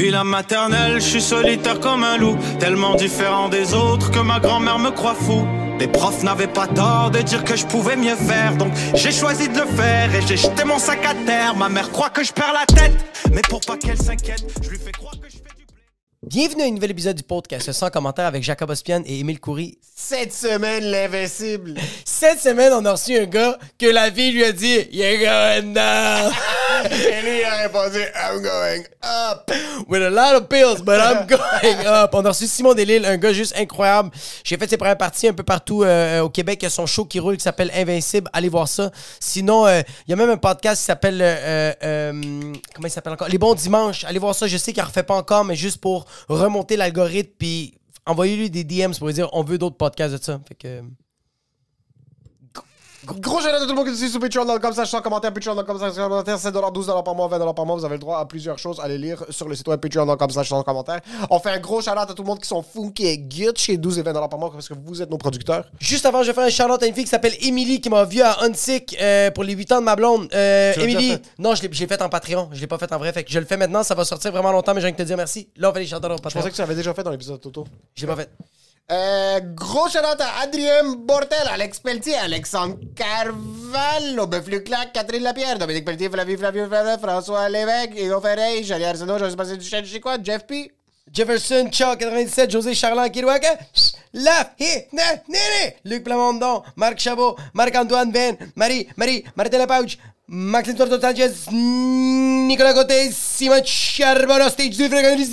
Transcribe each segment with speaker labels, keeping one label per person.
Speaker 1: Depuis la maternelle, je suis solitaire comme un loup, tellement différent des autres que ma grand-mère me croit fou. Les profs n'avaient pas tort de dire que je pouvais mieux faire, donc j'ai choisi de le faire et j'ai jeté mon sac à terre. Ma mère croit que je perds la tête, mais pour pas qu'elle s'inquiète, je lui fais croire que je fais du blé.
Speaker 2: Bienvenue à un nouvel épisode du podcast sans commentaire avec Jacob Ospian et Émile Coury.
Speaker 3: Cette semaine, l'invincible.
Speaker 2: Cette semaine, on a reçu un gars que la vie lui a dit « You're going down
Speaker 3: Et lui a répondu I'm going up.
Speaker 2: with a lot of pills, but I'm going up. » On a reçu Simon Delille, un gars juste incroyable. J'ai fait ses premières parties un peu partout euh, au Québec. Il y a son show qui roule qui s'appelle Invincible. Allez voir ça. Sinon, euh, il y a même un podcast qui s'appelle... euh, comment il s'appelle encore? Les bons dimanches. Allez voir ça. Je sais qu'il ne refait pas encore, mais juste pour remonter l'algorithme puis envoyez-lui des DMs pour lui dire on veut d'autres podcasts de ça. Fait que...
Speaker 3: Gros shout à tout le monde qui nous suit sur Patreon.com, ça, sans commentaire, Patreon.com, ça, sans commentaire, 7 12 par mois, 20 par mois. Vous avez le droit à plusieurs choses. Allez lire sur le site web Patreon.com, sans commentaire. On fait un gros shout à tout le monde qui sont fous, qui est good chez 12 et 20 par mois parce que vous êtes nos producteurs.
Speaker 2: Juste avant, je vais faire un shout-out à une fille qui s'appelle Émilie qui m'a vu à Huntsick euh, pour les 8 ans de ma blonde. Euh,
Speaker 3: Tu l'as déjà
Speaker 2: Émilie,
Speaker 3: fait?
Speaker 2: non, je l'ai j'ai fait en Patreon. Je l'ai pas fait en vrai. Fait que je le fais maintenant. Ça va sortir vraiment longtemps, mais j'ai envie de te dire merci. Là, on fait les shout-outs au
Speaker 3: Je
Speaker 2: Patreon.
Speaker 3: pensais que tu l'avais déjà fait dans l'épisode Toto.
Speaker 2: Je l'ai pas fait.
Speaker 3: Euh, gros shout à Adrien Bortel, Alex Pelletier, Alexandre Carvalho, Beuf Luclac, Catherine Lapierre, Dominique Pelletier, Flavie Flavio François Lévesque, Hugo Ferreil, Jolie Arsenault, José Passé Duchesne, je Jeff P.
Speaker 2: Jefferson, Chuck 97, José Charland, Kirouaka, La, Hi, Ne, Nene, Luc Plamondon, Marc Chabot, Marc-Antoine Ben, Marie, Marie, Martin Pauch, Maxime Torto Sanchez, Nicolas Côté, Simon Charbonneau, Stage 2, Fréquence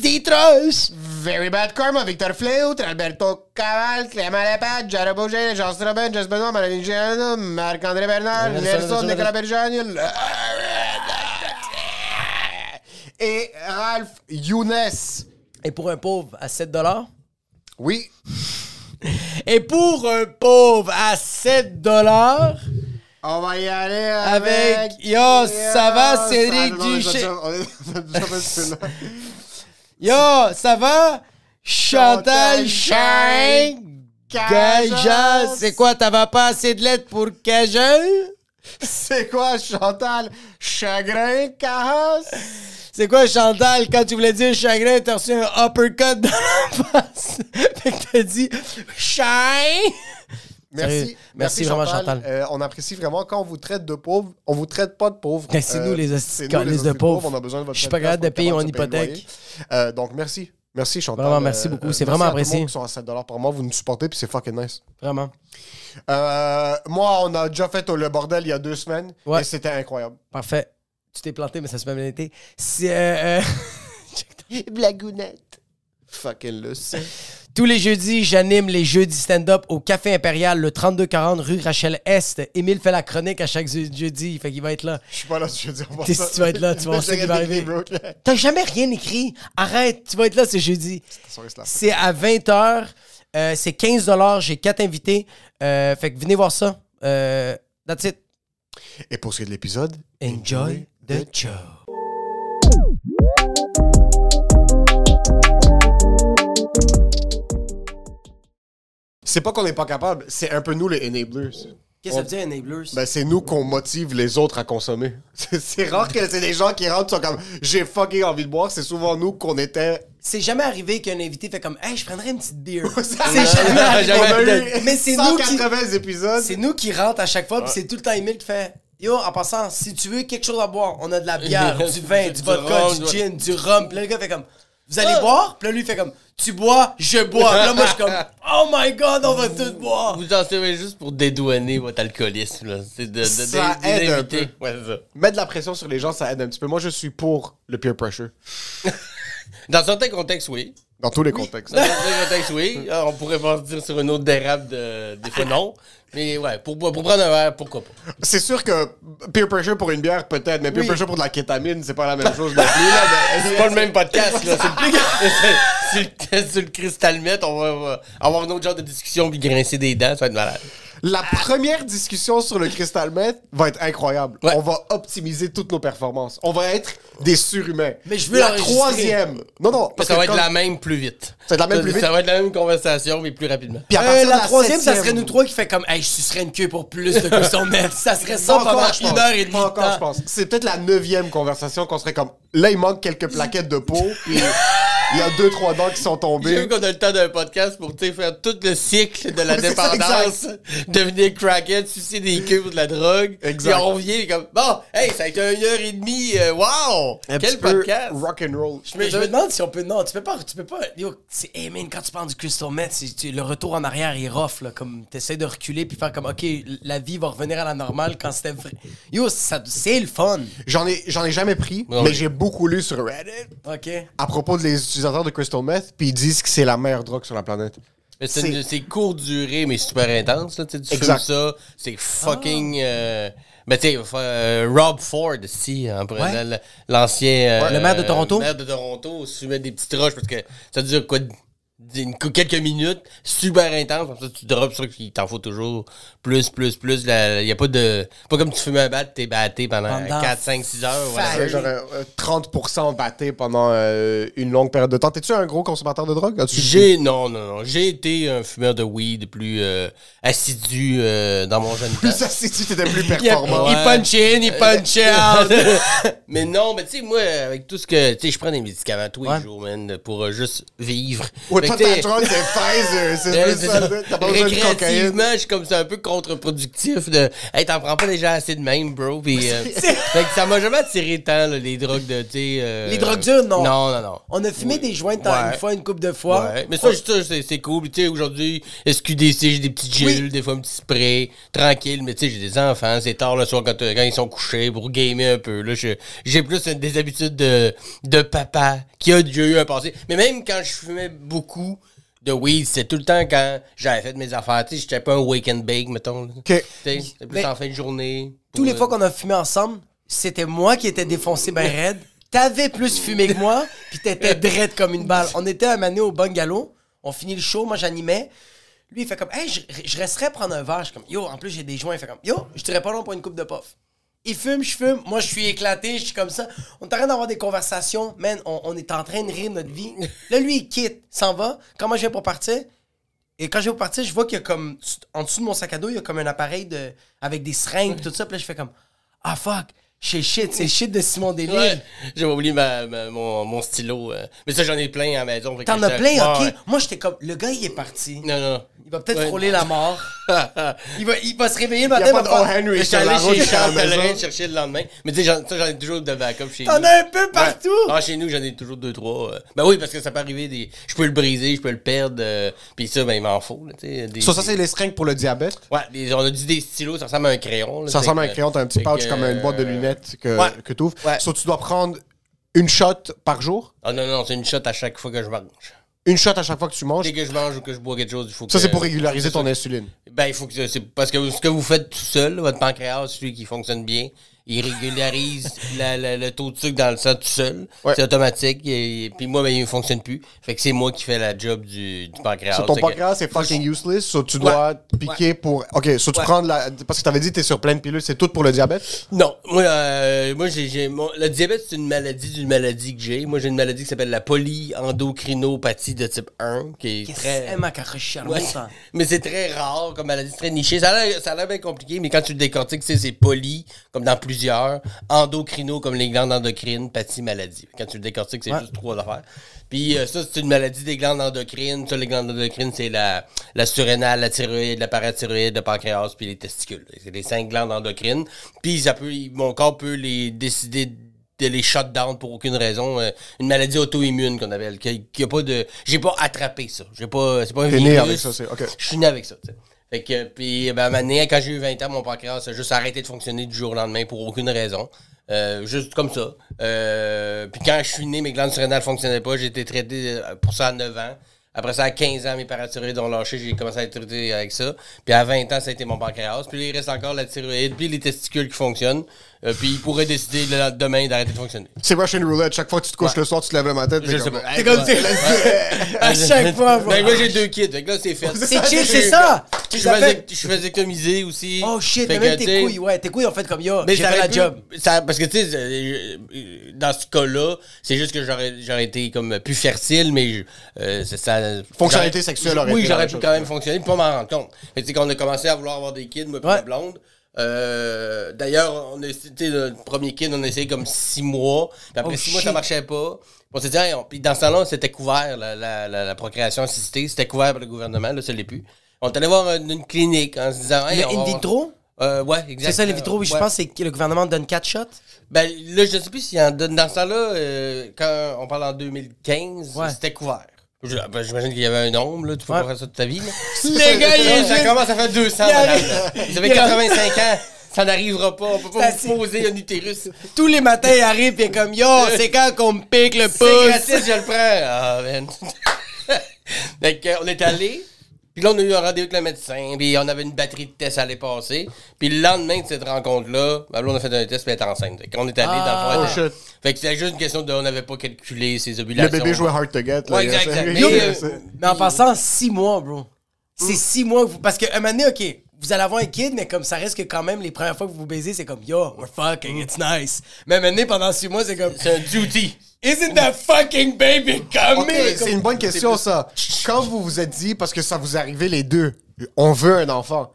Speaker 2: Ditros.
Speaker 3: Very Bad Karma, Victor Fleutre, Alberto Caval, Clément Lepage, Jared Bouger, Jean Robin, Jess Benoît, Marc-André Bernard, Nelson, Nicolas. Bergeron, et Ralph Younes.
Speaker 2: Et pour un pauvre à 7 dollars?
Speaker 3: Oui,
Speaker 2: Et pour un pauvre à 7 dollars?
Speaker 3: on va y aller
Speaker 2: Avec-
Speaker 3: avec...
Speaker 2: Yo, ça va, Cédric Duché-. Yo, ça va? Chantal Shine.
Speaker 3: Cajas.
Speaker 2: C'est quoi, t'avais pas assez de lettres pour Cajun?
Speaker 3: C'est quoi, Chantal? Chagrin, Caras?
Speaker 2: C'est quoi, Chantal, quand tu voulais dire chagrin, t'as reçu un uppercut dans la face? fait que t'as dit Shine.
Speaker 3: Merci.
Speaker 2: Merci vraiment, Chantal.
Speaker 3: Euh, on apprécie vraiment quand on vous traite de pauvres. On vous traite pas de pauvres.
Speaker 2: Ben, c'est
Speaker 3: Euh,
Speaker 2: nous, les de
Speaker 3: nous, les
Speaker 2: calices de pauvres.
Speaker 3: On a besoin de votre
Speaker 2: Je suis pas capable de payer mon hypothèque.
Speaker 3: Euh, donc, merci. Merci, Chantal.
Speaker 2: Vraiment, merci beaucoup. C'est vraiment
Speaker 3: merci à tout le
Speaker 2: apprécié.
Speaker 3: monde qui sont à 7 par mois. Vous nous supportez, puis c'est fucking nice.
Speaker 2: Vraiment.
Speaker 3: Euh, moi, on a déjà fait le bordel il y a deux semaines.
Speaker 2: Ouais.
Speaker 3: Et c'était incroyable.
Speaker 2: Parfait. Tu t'es planté, mais ça pas bien été. C'est. euh, euh,
Speaker 3: Blagounette. Fucking le sait.
Speaker 2: Tous les jeudis, j'anime les jeudis stand-up au Café Impérial, le 3240 rue Rachel Est. Émile fait la chronique à chaque je- jeudi, fait qu'il va être là.
Speaker 3: Je suis pas là, je veux dire.
Speaker 2: T'es- si tu vas être là, tu vas voir ce qui va arriver. T'as jamais rien écrit? Arrête, tu vas être là ce jeudi. C'est à 20h. euh, c'est 15 J'ai quatre invités. Euh, fait que venez voir ça. Euh, that's it.
Speaker 3: Et pour ce qui est de l'épisode,
Speaker 2: Enjoy the show.
Speaker 3: C'est pas qu'on n'est pas capable, c'est un peu nous les enablers.
Speaker 2: Qu'est-ce que ça veut dire, enablers?
Speaker 3: Ben, c'est nous qu'on motive les autres à consommer. C'est- rare que c'est des gens qui rentrent sont comme j'ai fucking envie de boire. C'est souvent nous qu'on était.
Speaker 2: C'est jamais arrivé qu'un invité fait comme Hey, je prendrais une petite bière.
Speaker 3: C'est
Speaker 2: jamais arrivé.
Speaker 3: On a eu
Speaker 2: Mais c'est nous qui-
Speaker 3: 180 épisodes.
Speaker 2: C'est nous qui rentre à chaque fois, puis c'est tout le temps Emile qui fait Yo, en passant, si tu veux quelque chose à boire, on a de la bière, du vin, du
Speaker 4: Du
Speaker 2: vodka,
Speaker 4: rhum,
Speaker 2: du gin, du rhum. Puis là, le gars fait comme Vous allez boire? Puis là, lui, il fait comme Tu bois, je bois. Puis là, moi, je suis comme Oh my god, on va tout boire.
Speaker 4: Vous en servez juste pour dédouaner votre alcoolisme. Là. C'est de, de,
Speaker 3: Ça
Speaker 4: de-
Speaker 3: aide un peu.
Speaker 4: Ouais, c'est ça.
Speaker 3: Mettre de la pression sur les gens, ça aide un petit peu. Moi, je suis pour le peer pressure.
Speaker 4: Dans certains contextes, oui.
Speaker 3: Dans tous les contextes.
Speaker 4: Dans certains contextes, oui. Alors, on pourrait partir sur une autre dérape de, des fois non. Mais ouais, pour, pour prendre un verre, pourquoi pas.
Speaker 3: C'est sûr que peer pressure pour une bière, peut-être, mais peer
Speaker 2: Oui.
Speaker 3: pressure pour de la kétamine, c'est pas la même chose non plus. là,
Speaker 4: C'est pas le même podcast, là. C'est le plus. Sur le cristal on va, on va avoir un autre genre de discussion puis grincer des dents, ça va être malade.
Speaker 3: La première discussion sur le crystal meth va être incroyable.
Speaker 4: Ouais.
Speaker 3: On va optimiser toutes nos performances. On va être des surhumains.
Speaker 2: Mais je veux
Speaker 3: la troisième. Non, non. Parce
Speaker 4: ça
Speaker 3: que
Speaker 4: va être la même plus vite.
Speaker 3: Ça va être la même plus vite.
Speaker 4: Ça va être la même conversation, mais plus rapidement.
Speaker 3: Puis à
Speaker 2: Euh,
Speaker 3: partir de
Speaker 2: la troisième, ça serait nous trois qui fait comme, hey, je sucerais une queue pour plus de custom meth. Ça serait ça
Speaker 3: Pas
Speaker 2: pendant une heure et demie.
Speaker 3: Pas encore, je pense. C'est peut-être la neuvième conversation qu'on serait comme. Là, il manque quelques plaquettes de peau, puis il y a deux, trois dents qui sont tombées.
Speaker 4: vu qu'on a le temps d'un podcast pour faire tout le cycle de la dépendance, devenir crackhead, sucer des queues de la drogue.
Speaker 3: Exact.
Speaker 4: Puis on revient comme bon, hey, ça a été une heure et demie, euh, wow!
Speaker 3: Un
Speaker 4: Quel podcast!
Speaker 3: Rock and roll.
Speaker 2: Je me demande si on peut. Non, tu peux pas. Tu peux pas. Yo, c'est. Hey man, quand tu parles du crystal meth, c'est- tu- le retour en arrière est rough, là. Comme t'essaies de reculer puis faire comme, ok, la vie va revenir à la normale quand c'était vrai. Yo, ça- c'est le fun.
Speaker 3: J'en ai, j'en ai jamais pris, mais j'ai beaucoup lu sur Reddit
Speaker 2: Ok.
Speaker 3: à propos des utilisateurs de crystal meth, puis ils disent que c'est la meilleure drogue sur la planète.
Speaker 4: Mais c'est,
Speaker 3: C'est-
Speaker 4: une- c'est court durée, mais super intense. Là, tu fumes ça, c'est fucking. euh, ben, tu sais, euh, Rob Ford, si, hein, pour-
Speaker 2: Ouais.
Speaker 4: l'ancien. euh,
Speaker 2: Le maire de Toronto?
Speaker 4: Le maire de Toronto, se fumait des petites roches parce que ça dure quoi une- quelques minutes, super intense, comme ça tu drops ça qu'il t'en faut toujours plus, plus, plus. Il n'y a pas de. Pas comme tu fumes un bat, t'es batté pendant
Speaker 2: Pendant
Speaker 4: 4, 5, 6 heures.
Speaker 3: Genre euh, euh, 30% batté pendant euh, une longue période de temps. T'es-tu un gros consommateur de drogue?
Speaker 4: J'ai non non non j'ai été un fumeur de weed plus euh, assidu euh, dans mon jeune temps.
Speaker 3: Plus assis, t'étais plus
Speaker 2: Il,
Speaker 3: performant.
Speaker 2: il punch in, il punch out.
Speaker 4: mais non, mais tu sais, moi, avec tout ce que. Tu sais, je prends des médicaments tous
Speaker 2: Ouais.
Speaker 4: les jours, man, pour euh, juste vivre.
Speaker 3: Ouais,
Speaker 4: Tu
Speaker 3: ta drogue, c'est Pfizer. C'est plus ça. T'as pas besoin de cocaïne.
Speaker 4: Récréativement, je suis comme ça un peu contre-productif de. Hey, t'en prends pas déjà assez de même, bro. Puis, euh, fait que ça m'a jamais attiré tant, là, les drogues de. euh,
Speaker 2: Les drogues dures, non.
Speaker 4: Non, non, non.
Speaker 2: On a fumé
Speaker 4: Oui.
Speaker 2: des joints de temps
Speaker 4: Ouais.
Speaker 2: une fois, une couple de fois.
Speaker 4: Ouais, mais ça, c'est, cool. Tu sais, aujourd'hui, SQDC, j'ai des petits gels, des fois un petit spray, tranquille. Mais tu sais, j'ai des enfants, c'est tard le soir quand, euh, quand ils sont couchés pour gamer un peu. J'ai plus des habitudes de, de papa qui a déjà eu un passé. Mais même quand je fumais beaucoup de weed, c'est tout le temps quand j'avais fait mes affaires. Tu sais, j'étais pas un wake and bake, mettons. c'était plus en fin de journée.
Speaker 2: Tous les fois qu'on a fumé ensemble, c'était moi qui étais défoncé ben raide. T'avais plus fumé que moi, puis t'étais dread comme une balle. On était un mané au bungalow, on finit le show, moi j'animais. Lui, il fait comme, hey, je, je resterais prendre un verre. Je suis comme, yo, en plus j'ai des joints. Il fait comme, yo, je dirais pas non pour une coupe de puff. Il fume, je fume. Moi, je suis éclaté, je suis comme ça. On est en train d'avoir des conversations. Man, on, est en train de rire notre vie. Là, lui, il quitte, s'en va. Quand moi, je viens pour partir, et quand je vais partir, je vois qu'il y a comme, en dessous de mon sac à dos, il y a comme un appareil de, avec des seringues tout ça. Puis là, je fais comme, ah fuck, c'est shit, c'est shit de Simon.
Speaker 4: Ouais, j'ai oublié ma, ma- mon, mon stylo. euh. Mais ça, j'en ai plein à la maison. fait que
Speaker 2: T'en as
Speaker 4: j'étais-
Speaker 2: plein, ok?
Speaker 4: Ouais.
Speaker 2: Moi, j'étais comme, le gars, il est parti.
Speaker 4: Non, non.
Speaker 2: Il va peut-être
Speaker 4: Ouais.
Speaker 2: frôler la mort. Il va, il va se réveiller le
Speaker 3: Il
Speaker 2: matin.
Speaker 3: pas
Speaker 2: va
Speaker 3: de O.
Speaker 2: faire-
Speaker 3: Henry
Speaker 4: J'étais
Speaker 3: sur
Speaker 4: allé
Speaker 3: la route
Speaker 4: chez
Speaker 3: la
Speaker 4: Charles Pellerin
Speaker 3: maison.
Speaker 4: chercher le lendemain. Mais tu sais, j'en- ça, j'en ai toujours de backup chez nous.
Speaker 2: T'en as un peu partout.
Speaker 4: Ouais. Ah, chez nous, j'en ai toujours deux, trois. euh. Ben oui, parce que ça peut arriver des. Je peux le briser, je peux le perdre. euh, Puis ça, ben il m'en faut. Là, tu sais, des-
Speaker 3: Ça, ça
Speaker 4: des-
Speaker 3: c'est les seringues pour le diabète?
Speaker 4: Ouais, des- on a dit des stylos, ça ressemble à un crayon. là,
Speaker 3: Ça
Speaker 4: fait
Speaker 3: ressemble à un
Speaker 4: que-
Speaker 3: crayon, t'as un petit
Speaker 4: fait
Speaker 3: pouch
Speaker 4: que,
Speaker 3: comme une boîte de
Speaker 4: euh,
Speaker 3: lunettes que,
Speaker 4: ouais.
Speaker 3: que tu ouvres.
Speaker 4: Ouais.
Speaker 3: So, tu dois prendre une shot par jour?
Speaker 4: Ah non, non, c'est une shot à chaque fois que je mange.
Speaker 3: Une shot à chaque fois que tu manges?
Speaker 4: Dès que je mange ou que je bois quelque chose, il faut que.
Speaker 3: Ça, c'est pour régulariser ton insuline.
Speaker 4: Ben, il faut que. C'est parce que ce que vous faites tout seul, votre pancréas, celui qui fonctionne bien, il régularise la- la- le taux de sucre dans le sang tout seul.
Speaker 3: Ouais.
Speaker 4: C'est automatique. Et, puis moi, ben, il ne fonctionne plus. Fait que c'est moi qui fais la job du, du pancréas.
Speaker 3: So, ton pancréas, c'est fucking useless. So, tu dois piquer pour. Ok, so, tu
Speaker 4: Ouais.
Speaker 3: prends de la. Parce que t'avais dit que t'es sur plein de pilules, c'est tout pour le diabète?
Speaker 4: Non, moi, euh, moi j'ai, j'ai- mon- le diabète, c'est une maladie d'une maladie que j'ai. Moi, j'ai une maladie qui s'appelle la polyendocrinopathie de type 1, qui est très...
Speaker 2: c'est?
Speaker 4: Mais c'est très rare comme maladie, c'est très niché. Ça a l'air, ça a l'air bien compliqué, mais quand tu le décortiques, tu sais, c'est poly, comme dans plusieurs, endocrino, comme les glandes endocrines, pathie, maladie. Quand tu le décortiques, c'est
Speaker 2: Ouais.
Speaker 4: juste trois affaires. Puis euh, ça, c'est une maladie des glandes endocrines. Ça, les glandes endocrines, c'est la, la surrénale, la thyroïde, la parathyroïde, le pancréas, puis les testicules. C'est les cinq glandes endocrines. Puis ça peut, mon corps peut les décider de les shut down pour aucune raison. Euh, une maladie auto-immune qu'on appelle. Qui, qui a pas de. J'ai pas attrapé ça. J'ai pas. C'est pas un virus.
Speaker 3: né avec ça, c'est. Ok.
Speaker 4: Je suis né avec ça, tu sais. Fait que, puis, ben, donné, quand j'ai eu 20 ans, mon pancréas a juste arrêté de fonctionner du jour au lendemain pour aucune raison. Euh, juste comme ça. Euh, puis quand je suis né, mes glandes surrénales fonctionnaient pas. J'ai été traité euh, pour ça à 9 ans. Après ça, à 15 ans, mes parathyroïdes ont lâché, j'ai commencé à être traité avec ça. Puis à 20 ans, ça a été mon pancréas. Puis il reste encore la thyroïde, puis les testicules qui fonctionnent. Euh, puis il pourrait décider le- demain d'arrêter de fonctionner.
Speaker 3: C'est Russian Roulette. Chaque fois que tu te couches
Speaker 4: Ouais.
Speaker 3: le soir, tu te lèves le matin. t'es
Speaker 4: Je
Speaker 3: comme-
Speaker 4: sais pas.
Speaker 2: C'est comme si- à chaque fois, bro.
Speaker 4: Ben, moi, j'ai deux kids. Fait que là, c'est fait.
Speaker 2: C'est chill, c'est ça.
Speaker 4: Je je faisais économiser aussi.
Speaker 2: Oh shit,
Speaker 4: Fait
Speaker 2: mais même tes couilles, ouais, tes couilles ont fait comme yo.
Speaker 4: Mais
Speaker 2: J'ai fait
Speaker 4: aurait
Speaker 2: la
Speaker 4: pu-
Speaker 2: job.
Speaker 4: ça- parce que, tu sais, euh, euh, dans ce cas-là, c'est juste que j'aurais, j'aurais été comme plus fertile, mais euh, ça.
Speaker 3: Fonctionnalité
Speaker 4: j'aurais-
Speaker 3: sexuelle aurait
Speaker 4: Oui, j'aurais pu quand même fonctionner, puis pas m'en rendre compte. Fait que, tu sais, quand on a commencé à vouloir avoir des kids, moi, puis blonde. Euh, D'ailleurs, on a essayé, le premier kid, on a essayé comme six mois. Puis après
Speaker 2: Oh,
Speaker 4: six mois, ça marchait pas. On s'est dit, Hey, on- puis dans ce temps-là, c'était couvert, la, la, la, la procréation assistée, c'était couvert par le gouvernement, là, ça l'est plus. On est allé voir une, une clinique en se disant, Hey,
Speaker 2: Le
Speaker 4: on
Speaker 2: in vitro?
Speaker 4: Euh, ouais, exact.
Speaker 2: C'est ça, les vitro, oui, je pense, c'est que le gouvernement donne 4 shots.
Speaker 4: Ben là, je sais plus s'il en donne. Dans ce temps-là, euh, quand on parle en 2015,
Speaker 2: Ouais.
Speaker 4: c'était couvert. Je- ben, J'imagine qu'il y avait un nombre, là. Tu peux
Speaker 2: Ouais.
Speaker 4: pas faire ça toute ta vie, là.
Speaker 2: Le gars, il est
Speaker 4: ça
Speaker 2: juste-
Speaker 4: commence à faire 200,
Speaker 2: Il
Speaker 4: madame. Vous avez
Speaker 2: il
Speaker 4: 85 ans. Ça n'arrivera pas. On peut pas
Speaker 2: Ça,
Speaker 4: vous poser un utérus.
Speaker 2: Tous les matins, il arrive et comme yo, c'est quand qu'on me pique le
Speaker 4: C'est
Speaker 2: pouce?
Speaker 4: gratis, je le prends. Ah, man. Donc, on est allé. Puis là, on a eu un rendez-vous avec le médecin. Puis on avait une batterie de tests à aller passer. Puis le lendemain de cette rencontre-là, ben là, on a fait un test puis elle était enceinte. Fait qu'on est allé
Speaker 2: Ah.
Speaker 4: dans le
Speaker 3: Oh,
Speaker 4: fond.
Speaker 3: shit.
Speaker 4: Fait que c'était juste une question de. On n'avait pas calculé ses
Speaker 3: Le
Speaker 4: ovulations.
Speaker 3: bébé jouait hard to get. là.
Speaker 4: Ouais, Mais, euh,
Speaker 2: Mais en passant, 6 mois, bro. C'est 6 mois. que vous- Parce qu'à un moment donné, OK, vous allez avoir un kid, mais comme ça reste que quand même, les premières fois que vous vous baisez, c'est comme yo, we're fucking, it's nice. Mais à un moment donné, pendant 6 mois, c'est comme
Speaker 4: C'est un duty.
Speaker 2: Isn't that fucking baby coming?
Speaker 3: C'est une bonne question, ça. Quand vous vous êtes dit, parce que ça vous arrivé les deux, on veut un enfant.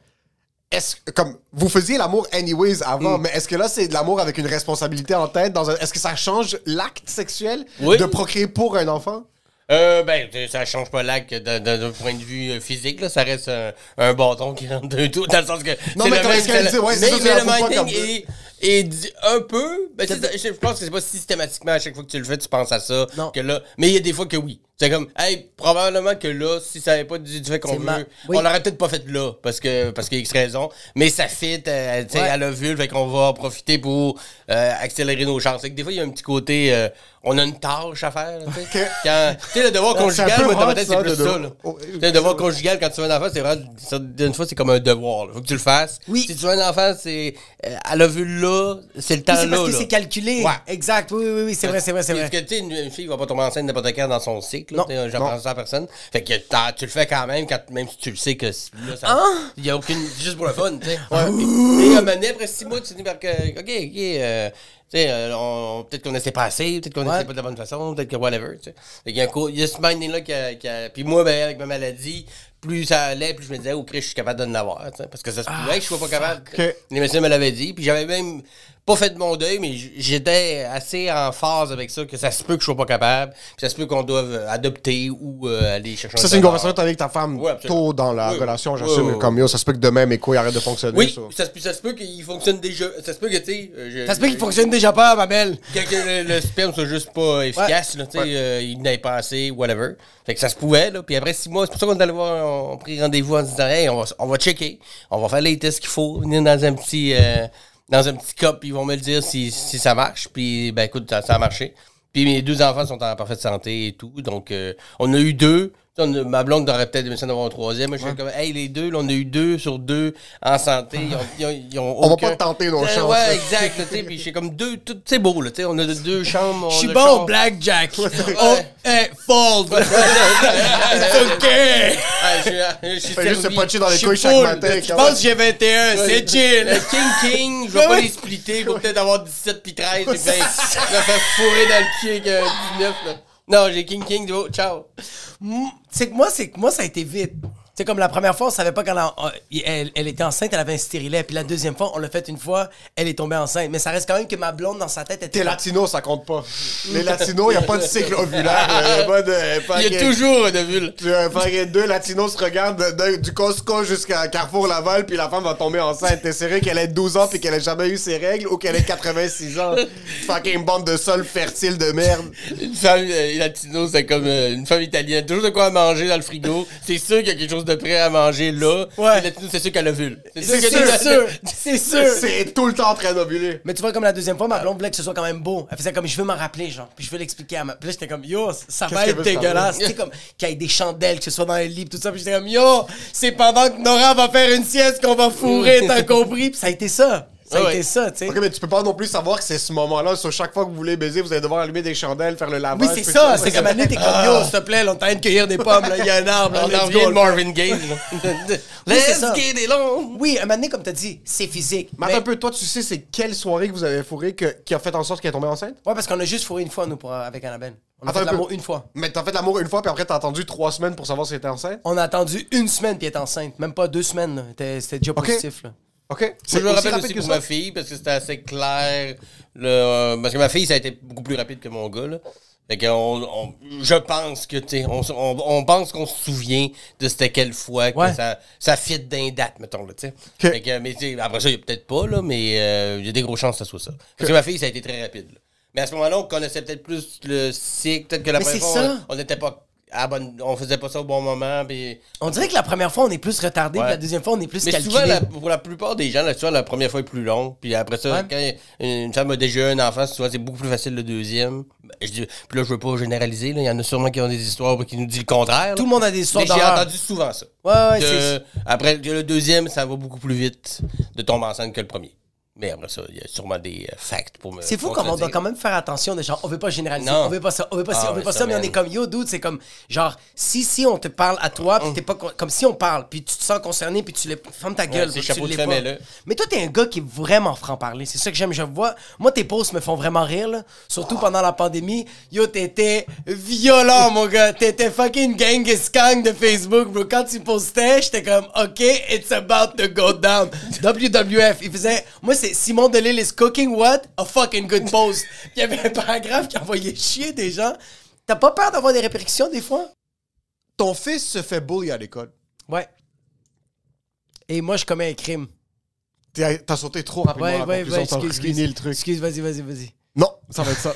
Speaker 3: Est-ce que, comme, vous faisiez l'amour anyways avant, mais est-ce que là, c'est de l'amour avec une responsabilité en tête? Dans un, est-ce que ça change l'acte sexuel
Speaker 4: Oui.
Speaker 3: de procréer pour un enfant?
Speaker 4: Euh, ben, ça change pas l'acte d'un- point de vue euh, physique, là. Ça reste un, un bâton qui rentre d'un tout, dans le sens que.
Speaker 3: Non, mais
Speaker 4: même- c'est
Speaker 3: dit? Ouais, c'est
Speaker 4: mais
Speaker 3: ça,
Speaker 4: mais le
Speaker 3: comme-
Speaker 4: est, est dit un peu. Ben, je pense que c'est pas systématiquement à chaque fois que tu le fais, tu penses à ça.
Speaker 2: Non.
Speaker 4: Que là, mais il y a des fois que oui. C'est comme, hey, probablement que là, si ça avait pas du, du fait qu'on
Speaker 2: C'est
Speaker 4: veut,
Speaker 2: ma- oui.
Speaker 4: on l'aurait peut-être pas fait là, parce que, parce qu'il y a X raison. Mais ça fit, euh, tu sais,
Speaker 2: Ouais.
Speaker 4: à l'ovule, fait qu'on va en profiter pour euh, accélérer nos chances. Fait que des fois, il y a un petit côté, euh, on a une tâche à faire, tu sais.
Speaker 3: Ok.
Speaker 4: Quand- Tu sais, le devoir
Speaker 3: C'est
Speaker 4: conjugal, moi, dans ma tête, c'est plus
Speaker 3: le
Speaker 4: ça,
Speaker 3: devoir.
Speaker 4: là.
Speaker 3: Oh,
Speaker 4: Tu sais, le devoir conjugal, quand tu veux un enfant, c'est vraiment, d'une fois, c'est comme un devoir, là. Faut que tu le fasses.
Speaker 2: Oui.
Speaker 4: Si tu veux un enfant, c'est, euh, à l'ovule là, c'est le temps
Speaker 2: Oui, c'est
Speaker 4: là,
Speaker 2: parce que c'est calculé.
Speaker 4: Ouais.
Speaker 2: Exact, oui, oui, oui, c'est vrai, c'est vrai, c'est
Speaker 4: Parce
Speaker 2: vrai.
Speaker 4: que, tu sais, une, une fille va pas tomber enceinte n'importe quand dans son cycle. Là.
Speaker 2: Non.
Speaker 4: Sais, J'en ça à personne. Fait que tu le fais quand même, quand, même si tu le sais que là, ça.
Speaker 2: Ah!
Speaker 4: Il y a aucune. Juste pour le fun, tu sais. Et, et à après six mois, tu te dis, par que, OK, OK, euh, tu sais, euh, peut-être qu'on essaie pas assez, peut-être qu'on
Speaker 2: Ouais.
Speaker 4: essaie pas de la bonne façon, peut-être que whatever, tu sais. Fait qu'il y a un il y a ce minding-là qui a, qui a- Puis moi, ben, avec ma maladie, plus ça allait, plus je me disais, oh, Chris, je suis capable de l'avoir. Parce que ça se pouvait que je sois pas capable. Les médecins me l'avaient dit. Puis j'avais même pas fait de mon deuil, mais j'étais assez en phase avec ça, que ça se peut que je sois pas capable, puis ça se peut qu'on doive euh, adopter ou euh, aller chercher un
Speaker 3: Ça, c'est une conversation que avec ta femme
Speaker 4: Ouais,
Speaker 3: tôt dans la relation, j'assume. Comme yo, ça se peut que demain mes couilles arrêtent de fonctionner.
Speaker 4: Oui,
Speaker 3: ça.
Speaker 4: ça, se- ça se peut qu'il fonctionne déjà. Ça se peut que, tu sais. euh,
Speaker 2: Ça se peut qu'il fonctionne déjà pas, ma belle.
Speaker 4: que, que le, le sperme soit juste pas efficace, tu sais, euh, il n'avait pas assez, whatever. Fait que ça se pouvait, là. Puis après six mois, c'est pour ça qu'on est allé voir, on a pris rendez-vous en disant, hey, on va, on va checker, on va faire les tests qu'il faut, venir dans un petit, euh, dans un petit cup, puis ils vont me le dire si, si ça marche. Puis, ben écoute, ça, ça a marché. Puis mes deux enfants sont en parfaite santé et tout. Donc, euh, on a eu deux. Ma blonde aurait peut-être aimé ça d'avoir un troisième. Moi, je suis comme, hey, les deux, là, on a eu deux sur deux en santé. Ils ont, ils ont- ils ont
Speaker 3: On va pas tenter nos
Speaker 4: Euh,
Speaker 3: chances.
Speaker 4: Ouais, exact. là, tu sais, Puis j'ai comme deux, tout, c'est beau, là. tu sais, On a deux chambres.
Speaker 2: Je suis bon
Speaker 4: chambre-
Speaker 2: au blackjack. Oh, eh, fold. It's okay.
Speaker 4: Ah, je, je suis
Speaker 3: Fais juste se
Speaker 4: servi.
Speaker 3: puncher dans les
Speaker 2: Je
Speaker 3: couilles
Speaker 2: suis
Speaker 3: chaque
Speaker 2: full.
Speaker 3: matin. Comment-
Speaker 2: penses que j'ai 21, c'est
Speaker 4: Le
Speaker 2: chill.
Speaker 4: King King, je vais pas les splitter, je vais peut-être avoir 17 puis 13, puis ben, je vais faire fourrer dans le cul avec euh, 19, là. Non, j'ai King King, oh, ciao.
Speaker 2: C'est que moi, c'est que moi, ça a été vite. C'est comme la première fois, on savait pas quand elle, elle, elle était enceinte, elle avait un stérilet. Puis la deuxième fois, on l'a fait une fois, elle est tombée enceinte. Mais ça reste quand même que ma blonde dans sa tête était.
Speaker 3: T'es latino, ça compte pas. Les latinos, y a pas de cycle ovulaire. Il y a pas de.
Speaker 4: Il y a toujours ovule.
Speaker 3: Deux latinos se regardent de- de- du Costco jusqu'à Carrefour Laval, puis la femme va tomber enceinte. T'es sérieux qu'elle ait 12 ans puis qu'elle ait jamais eu ses règles ou qu'elle ait 86 ans? fucking bande de sol fertile de merde.
Speaker 4: Une femme euh, latino, c'est comme euh, une femme italienne. Toujours de quoi manger dans le frigo. C'est sûr qu'il y a quelque chose de prêt à manger là.
Speaker 2: Ouais.
Speaker 4: Puis c'est sûr qu'elle a vu.
Speaker 2: C'est sûr,
Speaker 4: t'es-
Speaker 2: sûr. C'est sûr.
Speaker 3: C'est tout le temps en train d'ovuler.
Speaker 2: Mais tu vois, comme la deuxième fois, ma blonde voulait que ce soit quand même beau. Elle faisait comme, je veux m'en rappeler, genre. Puis je veux l'expliquer à ma. Puis là, j'étais comme, yo, ça va être dégueulasse. Tu sais, comme, qu'il y ait des chandelles, que ce soit dans les livres, tout ça. Puis j'étais comme, yo, c'est pendant que Nora va faire une sieste qu'on va fourrer, t'as compris? Puis ça a été ça. Ça a
Speaker 4: Ouais.
Speaker 2: été ça, tu sais.
Speaker 3: Ok, mais tu peux pas non plus savoir que c'est ce moment-là. Sur chaque fois que vous voulez baiser, vous allez devoir allumer des chandelles, faire le lavage.
Speaker 2: Oui, c'est ça. C'est comme, année, t'es comme, yo, s'il te plaît, on train de cueillir des pommes, là. Il y a un arbre.
Speaker 4: On
Speaker 2: let's
Speaker 4: en de
Speaker 2: le-
Speaker 4: Marvin Gaye. là.
Speaker 2: Oui, c'est
Speaker 4: Let's
Speaker 2: ça.
Speaker 4: get it on.
Speaker 2: Oui, un moment donné, comme t'as dit, c'est physique.
Speaker 3: Mais un peu, toi, tu sais, c'est quelle soirée que vous avez fourré que- qui a fait en sorte qu'elle est tombée enceinte?
Speaker 2: Ouais, parce qu'on a juste fourré une fois, nous, pour, avec Annabelle. On a
Speaker 3: Attends
Speaker 2: fait
Speaker 3: un
Speaker 2: l'amour une fois.
Speaker 3: Mais t'as fait l'amour une fois, puis après t'as attendu trois semaines pour savoir si elle était enceinte?
Speaker 2: On a attendu une semaine, puis elle est enceinte. Même pas deux semaines. C'était déjà positif, là.
Speaker 3: Ok.
Speaker 4: Je
Speaker 3: aussi
Speaker 4: rappelle aussi
Speaker 3: que
Speaker 4: pour
Speaker 3: ça?
Speaker 4: ma fille, parce que c'était assez clair. le- euh, parce que ma fille, ça a été beaucoup plus rapide que mon gars. Là. Fait qu'on, on- je pense que, tu on, on, on pense qu'on se souvient de c'était quelle fois que
Speaker 2: Ouais.
Speaker 4: ça, ça fit d'un date, mettons, là, tu sais. Fait que, mais tu sais, après ça, il y a peut-être pas, là, mais euh, il y a des grosses chances que ça soit ça. Parce que ma fille, ça a été très rapide, là. Mais à ce moment-là, on connaissait peut-être plus le cycle, peut-être que la première fois,
Speaker 2: ça.
Speaker 4: on n'était pas. La bonne- on faisait pas ça au bon moment, puis
Speaker 2: On dirait que la première fois, on est plus retardé,
Speaker 4: Ouais.
Speaker 2: puis la deuxième fois, on est plus
Speaker 4: mais
Speaker 2: calculé.
Speaker 4: souvent, la- pour la plupart des gens, là, souvent, la première fois est plus longue. Puis après ça,
Speaker 2: Ouais.
Speaker 4: quand une femme a déjà un enfant, souvent, c'est beaucoup plus facile le deuxième. Ben, Je dis, puis là, je veux pas généraliser. Il y en a sûrement qui ont des histoires qui nous disent le contraire. là.
Speaker 2: Tout le monde a des histoires
Speaker 4: Mais j'ai entendu souvent ça.
Speaker 2: Ouais, ouais,
Speaker 4: Que après, que le deuxième, ça va beaucoup plus vite de tomber enceinte que le premier. Mais après ça, il y a sûrement des euh, facts pour me.
Speaker 2: C'est fou comme on doit quand même faire attention de genre on veut pas généraliser,
Speaker 4: Non.
Speaker 2: on veut pas ça, on veut pas ci,
Speaker 4: Ah
Speaker 2: on veut pas
Speaker 4: ça,
Speaker 2: mais on est comme yo dude, c'est comme genre si si on te parle à toi, puis t'es pas comme si on parle, puis tu te sens concerné, puis tu les ferme ta gueule, tu l'es pas.
Speaker 4: là.
Speaker 2: Mais toi t'es un gars qui est vraiment franc parler, c'est ça que j'aime, je vois. Moi tes posts me font vraiment rire là, surtout pendant la pandémie. Yo t'étais violent mon gars, t'étais fucking Genghis Khan de Facebook, bro. Quand tu postais, j'étais comme ok, it's about to go down. WWF, il faisait, moi c'est Simon Delille is cooking what? A fucking good post. Il y avait un paragraphe qui envoyait chier des gens. T'as pas peur d'avoir des répercussions des fois?
Speaker 3: Ton fils se fait bully à l'école.
Speaker 2: Ouais. Et moi, je commets un crime.
Speaker 3: T'as t'as sauté trop rapidement
Speaker 2: Ouais,
Speaker 3: à la
Speaker 2: ouais,
Speaker 3: conclusion,
Speaker 2: ouais,
Speaker 3: t'as
Speaker 2: excuse,
Speaker 3: ruiné
Speaker 2: excuse.
Speaker 3: le truc.
Speaker 2: Excuse, vas-y, vas-y, vas-y.
Speaker 3: Non, ça va être ça.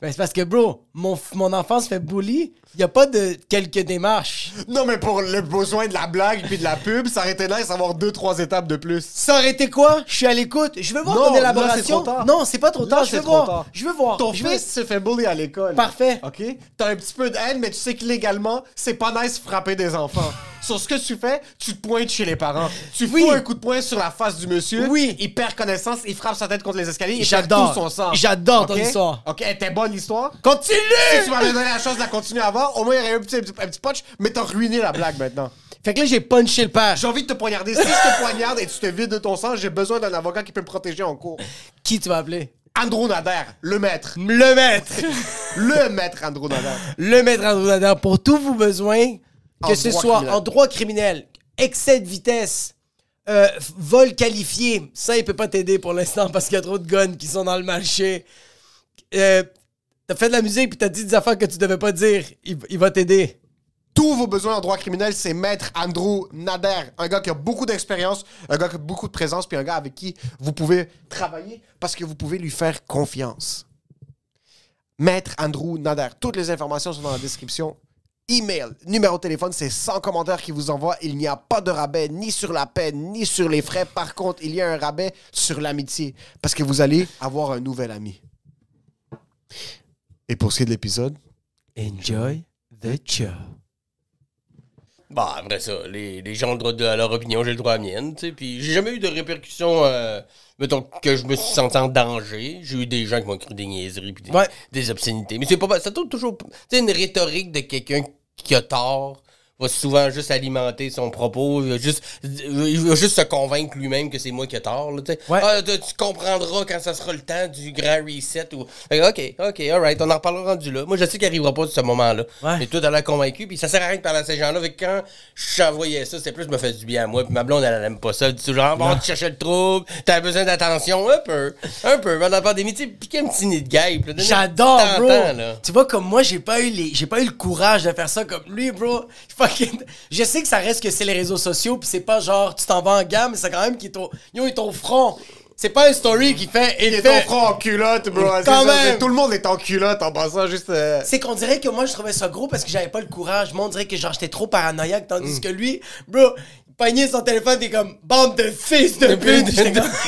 Speaker 2: Ben, c'est parce que, bro, mon, f- mon enfant se fait bully. Il y a pas de quelques démarches.
Speaker 3: non, mais pour le besoin de la blague puis de la pub, ça aurait été nice d'avoir deux, trois étapes de plus.
Speaker 2: Ça aurait été quoi? Je suis à l'écoute. Je veux voir
Speaker 3: Non,
Speaker 2: ton élaboration. Non, c'est pas trop
Speaker 3: Là,
Speaker 2: tard. Je veux voir.
Speaker 3: tard.
Speaker 2: Je veux voir.
Speaker 3: Ton
Speaker 2: Je veux-
Speaker 3: fils se fait bully à l'école.
Speaker 2: Parfait.
Speaker 3: OK? T'as un petit peu de haine, mais tu sais que légalement, c'est pas nice frapper des enfants. Sur ce que tu fais, tu te pointes chez les parents. Tu
Speaker 2: Oui.
Speaker 3: fous un coup de poing sur la face du monsieur.
Speaker 2: Oui.
Speaker 3: Il perd connaissance, il frappe sa tête contre les escaliers, il perd tout son sang.
Speaker 2: J'adore ton
Speaker 3: OK?
Speaker 2: histoire.
Speaker 3: OK, était bonne l'histoire?
Speaker 2: Continue!
Speaker 3: Si tu m'avais donné la chance de la continuer avant, au moins il y aurait eu un petit, un petit, punch, mais t'as ruiné la blague maintenant.
Speaker 2: Fait que là, j'ai punché le père.
Speaker 3: J'ai envie de te poignarder. Si je te poignarde et tu te vides de ton sang, j'ai besoin d'un avocat qui peut me protéger en cours.
Speaker 2: Qui tu vas appeler?
Speaker 3: Andrew Nader, le maître.
Speaker 2: Le maître.
Speaker 3: Le maître Andrew Nader.
Speaker 2: le maître Andrew Nader pour tous vos besoins, que
Speaker 3: En
Speaker 2: ce soit
Speaker 3: criminel.
Speaker 2: en droit criminel, excès de vitesse, euh, vol qualifié, ça il peut pas t'aider pour l'instant parce qu'il y a trop de guns qui sont dans le marché. Euh, t'as fait de la musique puis t'as dit des affaires que tu devais pas dire, il, va t'aider.
Speaker 3: Tous vos besoins en droit criminel, c'est Maître Andrew Nader. Un gars qui a beaucoup d'expérience, un gars qui a beaucoup de présence, puis un gars avec qui vous pouvez travailler parce que vous pouvez lui faire confiance. Maître Andrew Nader. Toutes les informations sont dans la description. Email, numéro de téléphone, c'est 100 commentaires qui vous envoie. Il n'y a pas de rabais ni sur la peine, ni sur les frais. Par contre, il y a un rabais sur l'amitié parce que vous allez avoir un nouvel ami. Et pour ce qui est de l'épisode,
Speaker 2: Enjoy the show.
Speaker 4: Bah, après ça, les, les gens ont le droit de, à leur opinion, j'ai le droit à la mienne, tu sais. Puis j'ai jamais eu de répercussions, euh, mettons, que je me suis senti en danger. J'ai eu des gens qui m'ont cru des niaiseries puis des,
Speaker 2: Ouais.
Speaker 4: des obscénités. Mais c'est pas, ça tourne toujours, tu sais, une rhétorique de quelqu'un qui a tort va souvent juste alimenter son propos, il va juste, il va juste se convaincre lui-même que c'est moi qui ai tort, là.
Speaker 2: Ouais.
Speaker 4: Ah, tu, comprendras quand ça sera le temps du grand reset ou, ok, ok, alright, on en reparlera rendu là. Moi, je sais qu'il arrivera pas de ce moment-là.
Speaker 2: Ouais.
Speaker 4: Mais toi, t'as l'air convaincu, puis ça sert à rien de parler à ces gens-là. Quand j'envoyais ça, c'est plus je me fais du bien à moi, puis ma blonde, elle, elle aime pas ça. Toujours, ah, bon, tu cherchais le trouble, t'as besoin d'attention, un peu, un peu. Pendant la pandémie, tu sais, piquer un petit nid de guêpe,
Speaker 2: J'adore, bro.
Speaker 4: temps, là.
Speaker 2: Tu vois, comme moi, j'ai pas eu les, j'ai pas eu le courage de faire ça comme lui, bro. Fucking, je sais que ça reste que c'est les réseaux sociaux, puis c'est pas genre tu t'en vas en gamme, mais c'est quand même qui est au, yo, il est au front. c'est pas une story qui fait. Il
Speaker 3: est
Speaker 2: fait.
Speaker 3: ton front en culotte, bro. C'est
Speaker 2: Quand
Speaker 3: ça,
Speaker 2: même.
Speaker 3: c'est- Tout le monde est en culotte en passant juste. euh,
Speaker 2: C'est qu'on dirait que moi, je trouvais ça gros parce que j'avais pas le courage. Moi, on dirait que genre, j'étais trop paranoïaque, tandis que lui, bro, pognait son téléphone, t'es comme, bande de fils de pute.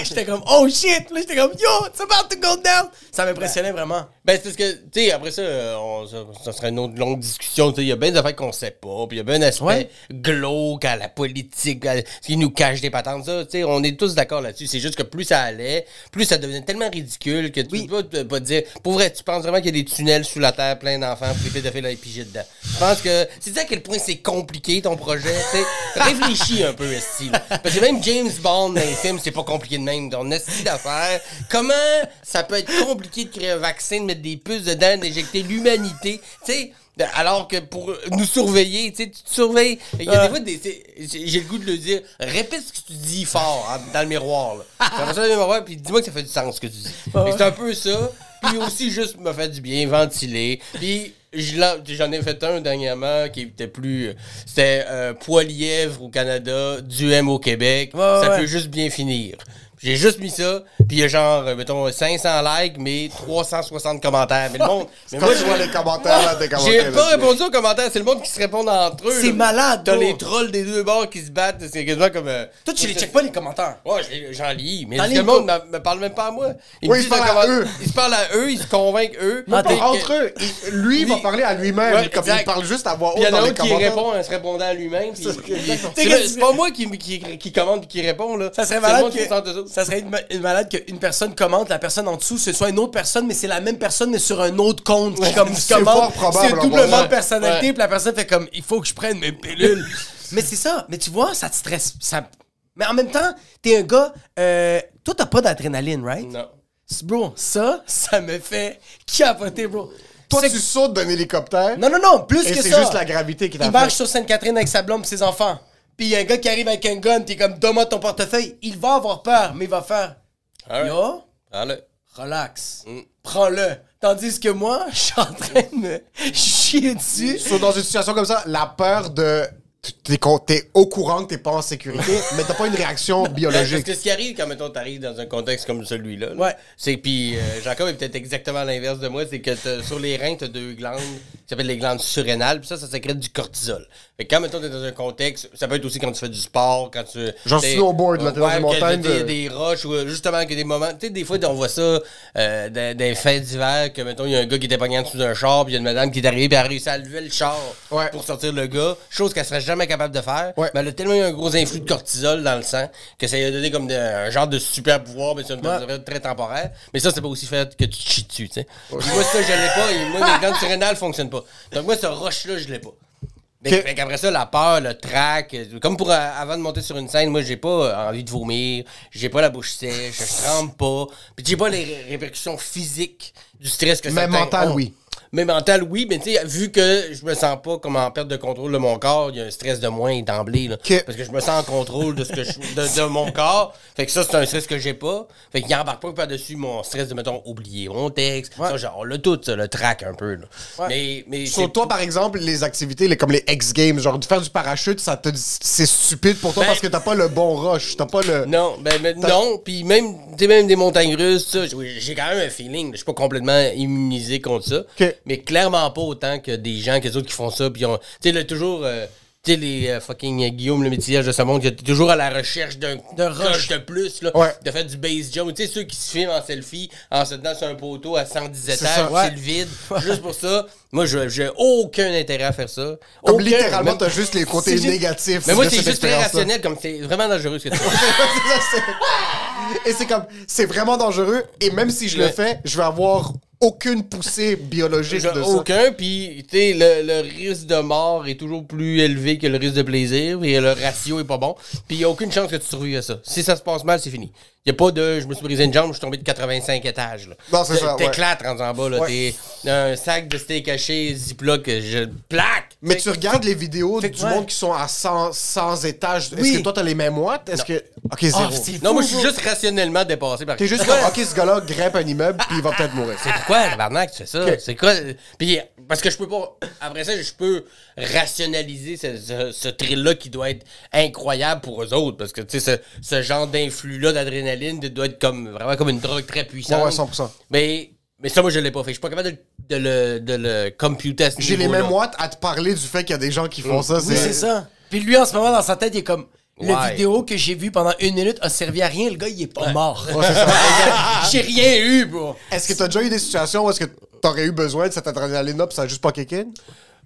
Speaker 2: J'étais comme, oh shit. Là, j'étais comme, yo, it's about to go down. Ça m'impressionnait vraiment.
Speaker 4: Ben, c'est parce que, tu sais, après ça, euh, on- ça, ça serait une autre longue discussion. Il y a bien des affaires qu'on sait pas, puis il y a bien un aspect
Speaker 2: Ouais.
Speaker 4: glauque à la politique, à ce qui nous cache des patentes. Ça, tu sais, on est tous d'accord là-dessus. C'est juste que plus ça allait, plus ça devenait tellement ridicule que tu
Speaker 2: Oui.
Speaker 4: peux pas, dire, pour vrai, tu penses vraiment qu'il y a des tunnels sous la terre plein d'enfants, puis les pédophiles à piger dedans. Je pense que, c'est à quel point c'est compliqué ton projet, tu un peu, Esti. là. Parce que même James Bond dans les films, c'est pas compliqué de même. Ton Esti d'affaires. Comment ça peut être compliqué de créer un vaccin, de mettre des puces dedans, d'injecter l'humanité, tu sais. Alors que pour nous surveiller, tu sais, tu te surveilles. Il y a des fois, des- c'est- j'ai j'ai le goût de le dire. Répète ce que tu dis fort hein, dans le miroir. Là. Puis après ça, dans le miroir, puis dis-moi que ça fait du sens ce que tu dis. C'est un peu ça. Puis aussi, juste me faire du bien, ventiler. Puis j'en ai fait un dernièrement qui était plus. C'était euh, Poilièvre au Canada, du M au Québec.
Speaker 2: Ouais,
Speaker 4: ça
Speaker 2: ouais.
Speaker 4: peut juste bien finir. J'ai juste mis ça, puis il y a genre, euh, mettons, 500 likes, mais 360 commentaires. Mais le monde. mais
Speaker 3: Quand
Speaker 4: moi,
Speaker 3: tu vois les commentaires, là, des
Speaker 4: j'ai
Speaker 3: commentaires.
Speaker 4: pas
Speaker 3: là-dessus.
Speaker 4: répondu aux commentaires, c'est le monde qui se répond entre eux.
Speaker 2: C'est malade,
Speaker 4: T'as les trolls des deux bords qui se battent, c'est quasiment comme. euh,
Speaker 2: Toi, tu les checkes pas les commentaires.
Speaker 4: Ouais, je j'en lis, mais le
Speaker 2: pas.
Speaker 4: monde me, me parle même pas à moi. Ils
Speaker 3: Oui, ils parlent à eux.
Speaker 4: Ils se parlent à eux, ils se convainquent eux.
Speaker 3: Entre eux, lui, il va parler à lui-même. Comme il parle juste à voix
Speaker 4: Puis il y
Speaker 3: haute
Speaker 4: en a un qui répond en se répondant à lui-même. C'est pas moi qui, commande et qui répond, là.
Speaker 2: Ça serait malade ça serait une, ma- une malade qu'une personne commente, la personne en dessous, ce soit une autre personne, mais c'est la même personne, mais sur un autre compte qui comme, qui
Speaker 3: c'est
Speaker 2: commente. C'est
Speaker 3: en
Speaker 2: doublement de personnalité,
Speaker 4: Ouais.
Speaker 2: puis la personne fait comme, il faut que je prenne mes pilules. mais c'est ça. Mais tu vois, ça te stresse. Ça... Mais en même temps, t'es un gars, euh, toi, t'as pas d'adrénaline, right?
Speaker 4: Non.
Speaker 2: Bro, ça, ça me fait capoter, bro.
Speaker 3: Toi,
Speaker 2: C'est-
Speaker 3: tu sautes d'un hélicoptère.
Speaker 2: Non, non, non, plus
Speaker 3: Et
Speaker 2: que
Speaker 3: c'est
Speaker 2: ça.
Speaker 3: juste la gravité qui t'a
Speaker 2: Il marche sur Sainte-Catherine avec sa blonde et ses enfants. Puis il y a un gars qui arrive avec un gun, t'es comme, donne-moi ton portefeuille. Il va avoir peur, mais il va faire, yo,
Speaker 4: Allez.
Speaker 2: relax,
Speaker 3: Mm.
Speaker 2: prends-le. Tandis que moi, je suis en train de me chier dessus.
Speaker 3: So, dans une situation comme ça, la peur de. T'es, au courant que t'es pas en sécurité, mais t'as pas une réaction
Speaker 4: Parce
Speaker 3: biologique.
Speaker 4: que ce qui arrive quand, mettons, t'arrives dans un contexte comme celui-là, là,
Speaker 2: Ouais.
Speaker 4: c'est puis euh, Jacob est peut-être exactement l'inverse de moi, c'est que t'as- sur les reins, t'as deux glandes qui s'appellent les glandes surrénales, puis ça, ça sécrète du cortisol. Fait que quand, mettons, t'es dans un contexte, ça peut être aussi quand tu fais du sport, quand tu...
Speaker 3: Genre snowboard, là, t'es dans
Speaker 4: Ouais,
Speaker 3: une
Speaker 4: que,
Speaker 3: montagne
Speaker 4: tu sais, Il y a
Speaker 3: de-
Speaker 4: des roches, ou euh, justement, a des moments... Tu sais, des fois, on voit ça euh, dans, les fêtes d'hiver, que, mettons, il y a un gars qui était pogné en dessous d'un char, puis il y a une madame qui est arrivée, puis elle a réussi à lever le char
Speaker 3: Ouais.
Speaker 4: pour sortir le gars, chose qu'elle serait jamais capable de faire.
Speaker 3: Ouais.
Speaker 4: Mais elle a tellement eu un gros influx de cortisol dans le sang que ça lui a donné comme de- un genre de super pouvoir, mais c'est une
Speaker 2: Ouais.
Speaker 4: très temporaire. Mais ça, c'est pas aussi fait que tu te chies dessus, tu sais. Moi, ça, je l'ai pas. Et moi, mes glandes surrénales fonctionnent pas. Donc, moi, ce roche-là, je l'ai pas. Mais
Speaker 3: Ok.
Speaker 4: fait qu'après ça, la peur, le trac, comme pour euh, avant de monter sur une scène, moi j'ai pas euh, envie de vomir, j'ai pas la bouche sèche, je tremble pas, puis j'ai pas les ré- répercussions physiques du stress que
Speaker 3: Mais
Speaker 4: certains
Speaker 3: mental,
Speaker 4: ont.
Speaker 3: oui.
Speaker 4: Mais mental, oui, mais tu sais, vu que je me sens pas comme en perte de contrôle de mon corps, il y a un stress de moins d'emblée, là. Parce que je me sens en contrôle de ce que je, de, de mon corps. Fait que ça, c'est un stress que j'ai pas. Fait qu'il embarque pas par-dessus mon stress de, mettons, oublier mon texte. Ça, genre, on l'a tout, ça, le track un peu, là. Mais, mais
Speaker 3: Sur toi, par exemple, les activités les, comme les X-Games, genre de faire du parachute, ça te dit- c'est stupide pour toi
Speaker 4: Ben-
Speaker 3: parce que t'as pas le bon rush, t'as pas le.
Speaker 4: Non, ben, ben, non, puis même, tu sais, même des montagnes russes, ça, j'ai j'ai quand même un feeling, je suis pas complètement immunisé contre ça,
Speaker 3: Ok.
Speaker 4: Mais clairement pas autant que des gens, que les autres qui font ça, puis on, tu sais, toujours, euh, tu sais, les euh, fucking euh, Guillaume, le métillage de ce monde, qui est toujours à la recherche d'un rush de plus, là,
Speaker 3: Ouais.
Speaker 4: de faire du base jump, tu sais, ceux qui se filment en selfie, en se tenant sur un poteau à 110 étages,
Speaker 3: ouais.
Speaker 4: c'est le vide, juste pour ça, moi, je- j'ai aucun intérêt à faire ça.
Speaker 3: Comme
Speaker 4: Aucun,
Speaker 3: littéralement,
Speaker 4: même-
Speaker 3: t'as juste les côtés négatifs.
Speaker 4: Mais moi, c'est juste très rationnel, comme c'est vraiment dangereux ce que tu fais.
Speaker 3: Et c'est comme, c'est vraiment dangereux. Et même si je le fais, je vais avoir aucune poussée biologique de ça.
Speaker 4: aucun, puis tu sais, le, le risque de mort est toujours plus élevé que le risque de plaisir, et le ratio est pas bon, puis il n'y a aucune chance que tu survives à ça. Si ça se passe mal, c'est fini. Il n'y a pas de je me suis brisé une jambe, je suis tombé de 85 étages. Là.
Speaker 3: Non, c'est ça, ouais.
Speaker 4: T'éclates rendu en bas, là.
Speaker 3: Ouais.
Speaker 4: T'es un sac de steak haché, Ziploc, je plaque.
Speaker 3: Mais tu regardes les vidéos du
Speaker 2: ouais.
Speaker 3: monde qui sont à 100, 100 étages. Est-ce
Speaker 2: Oui.
Speaker 3: que toi, t'as les mêmes watts? Est-ce que. Ok, zéro.
Speaker 2: C'est
Speaker 4: Non,
Speaker 2: fou,
Speaker 4: moi, je suis juste rationnellement dépassé par
Speaker 3: T'es juste comme, ok, ce gars-là grimpe un immeuble, puis il va peut-être mourir.
Speaker 4: C'est pourquoi, tu fais ça? C'est quoi? Puis, parce que je peux pas. Après ça, je peux rationaliser ce, ce, ce thrill-là qui doit être incroyable pour eux autres. Parce que, tu sais, ce, ce genre d'influx-là d'adrénaline l'adrénaline doit être comme vraiment comme une drogue très puissante.
Speaker 3: Ouais, ouais, 100%.
Speaker 4: Mais, mais ça, moi, je l'ai pas fait. Je suis pas capable de, de le, de le computer à ce
Speaker 3: J'ai les mêmes watts à te parler du fait qu'il y a des gens qui font ça.
Speaker 2: Oui, c'est ça. Puis lui, en ce moment, dans sa tête, il est comme. La
Speaker 4: Ouais.
Speaker 2: vidéo que j'ai vue pendant une minute a servi à rien. Le gars, il est pas mort.
Speaker 3: Ouais,
Speaker 2: j'ai rien eu, bro.
Speaker 3: Est-ce que t'as déjà eu des situations où est-ce que t'aurais eu besoin de cette adrénaline-là pis ça a juste pas kick in?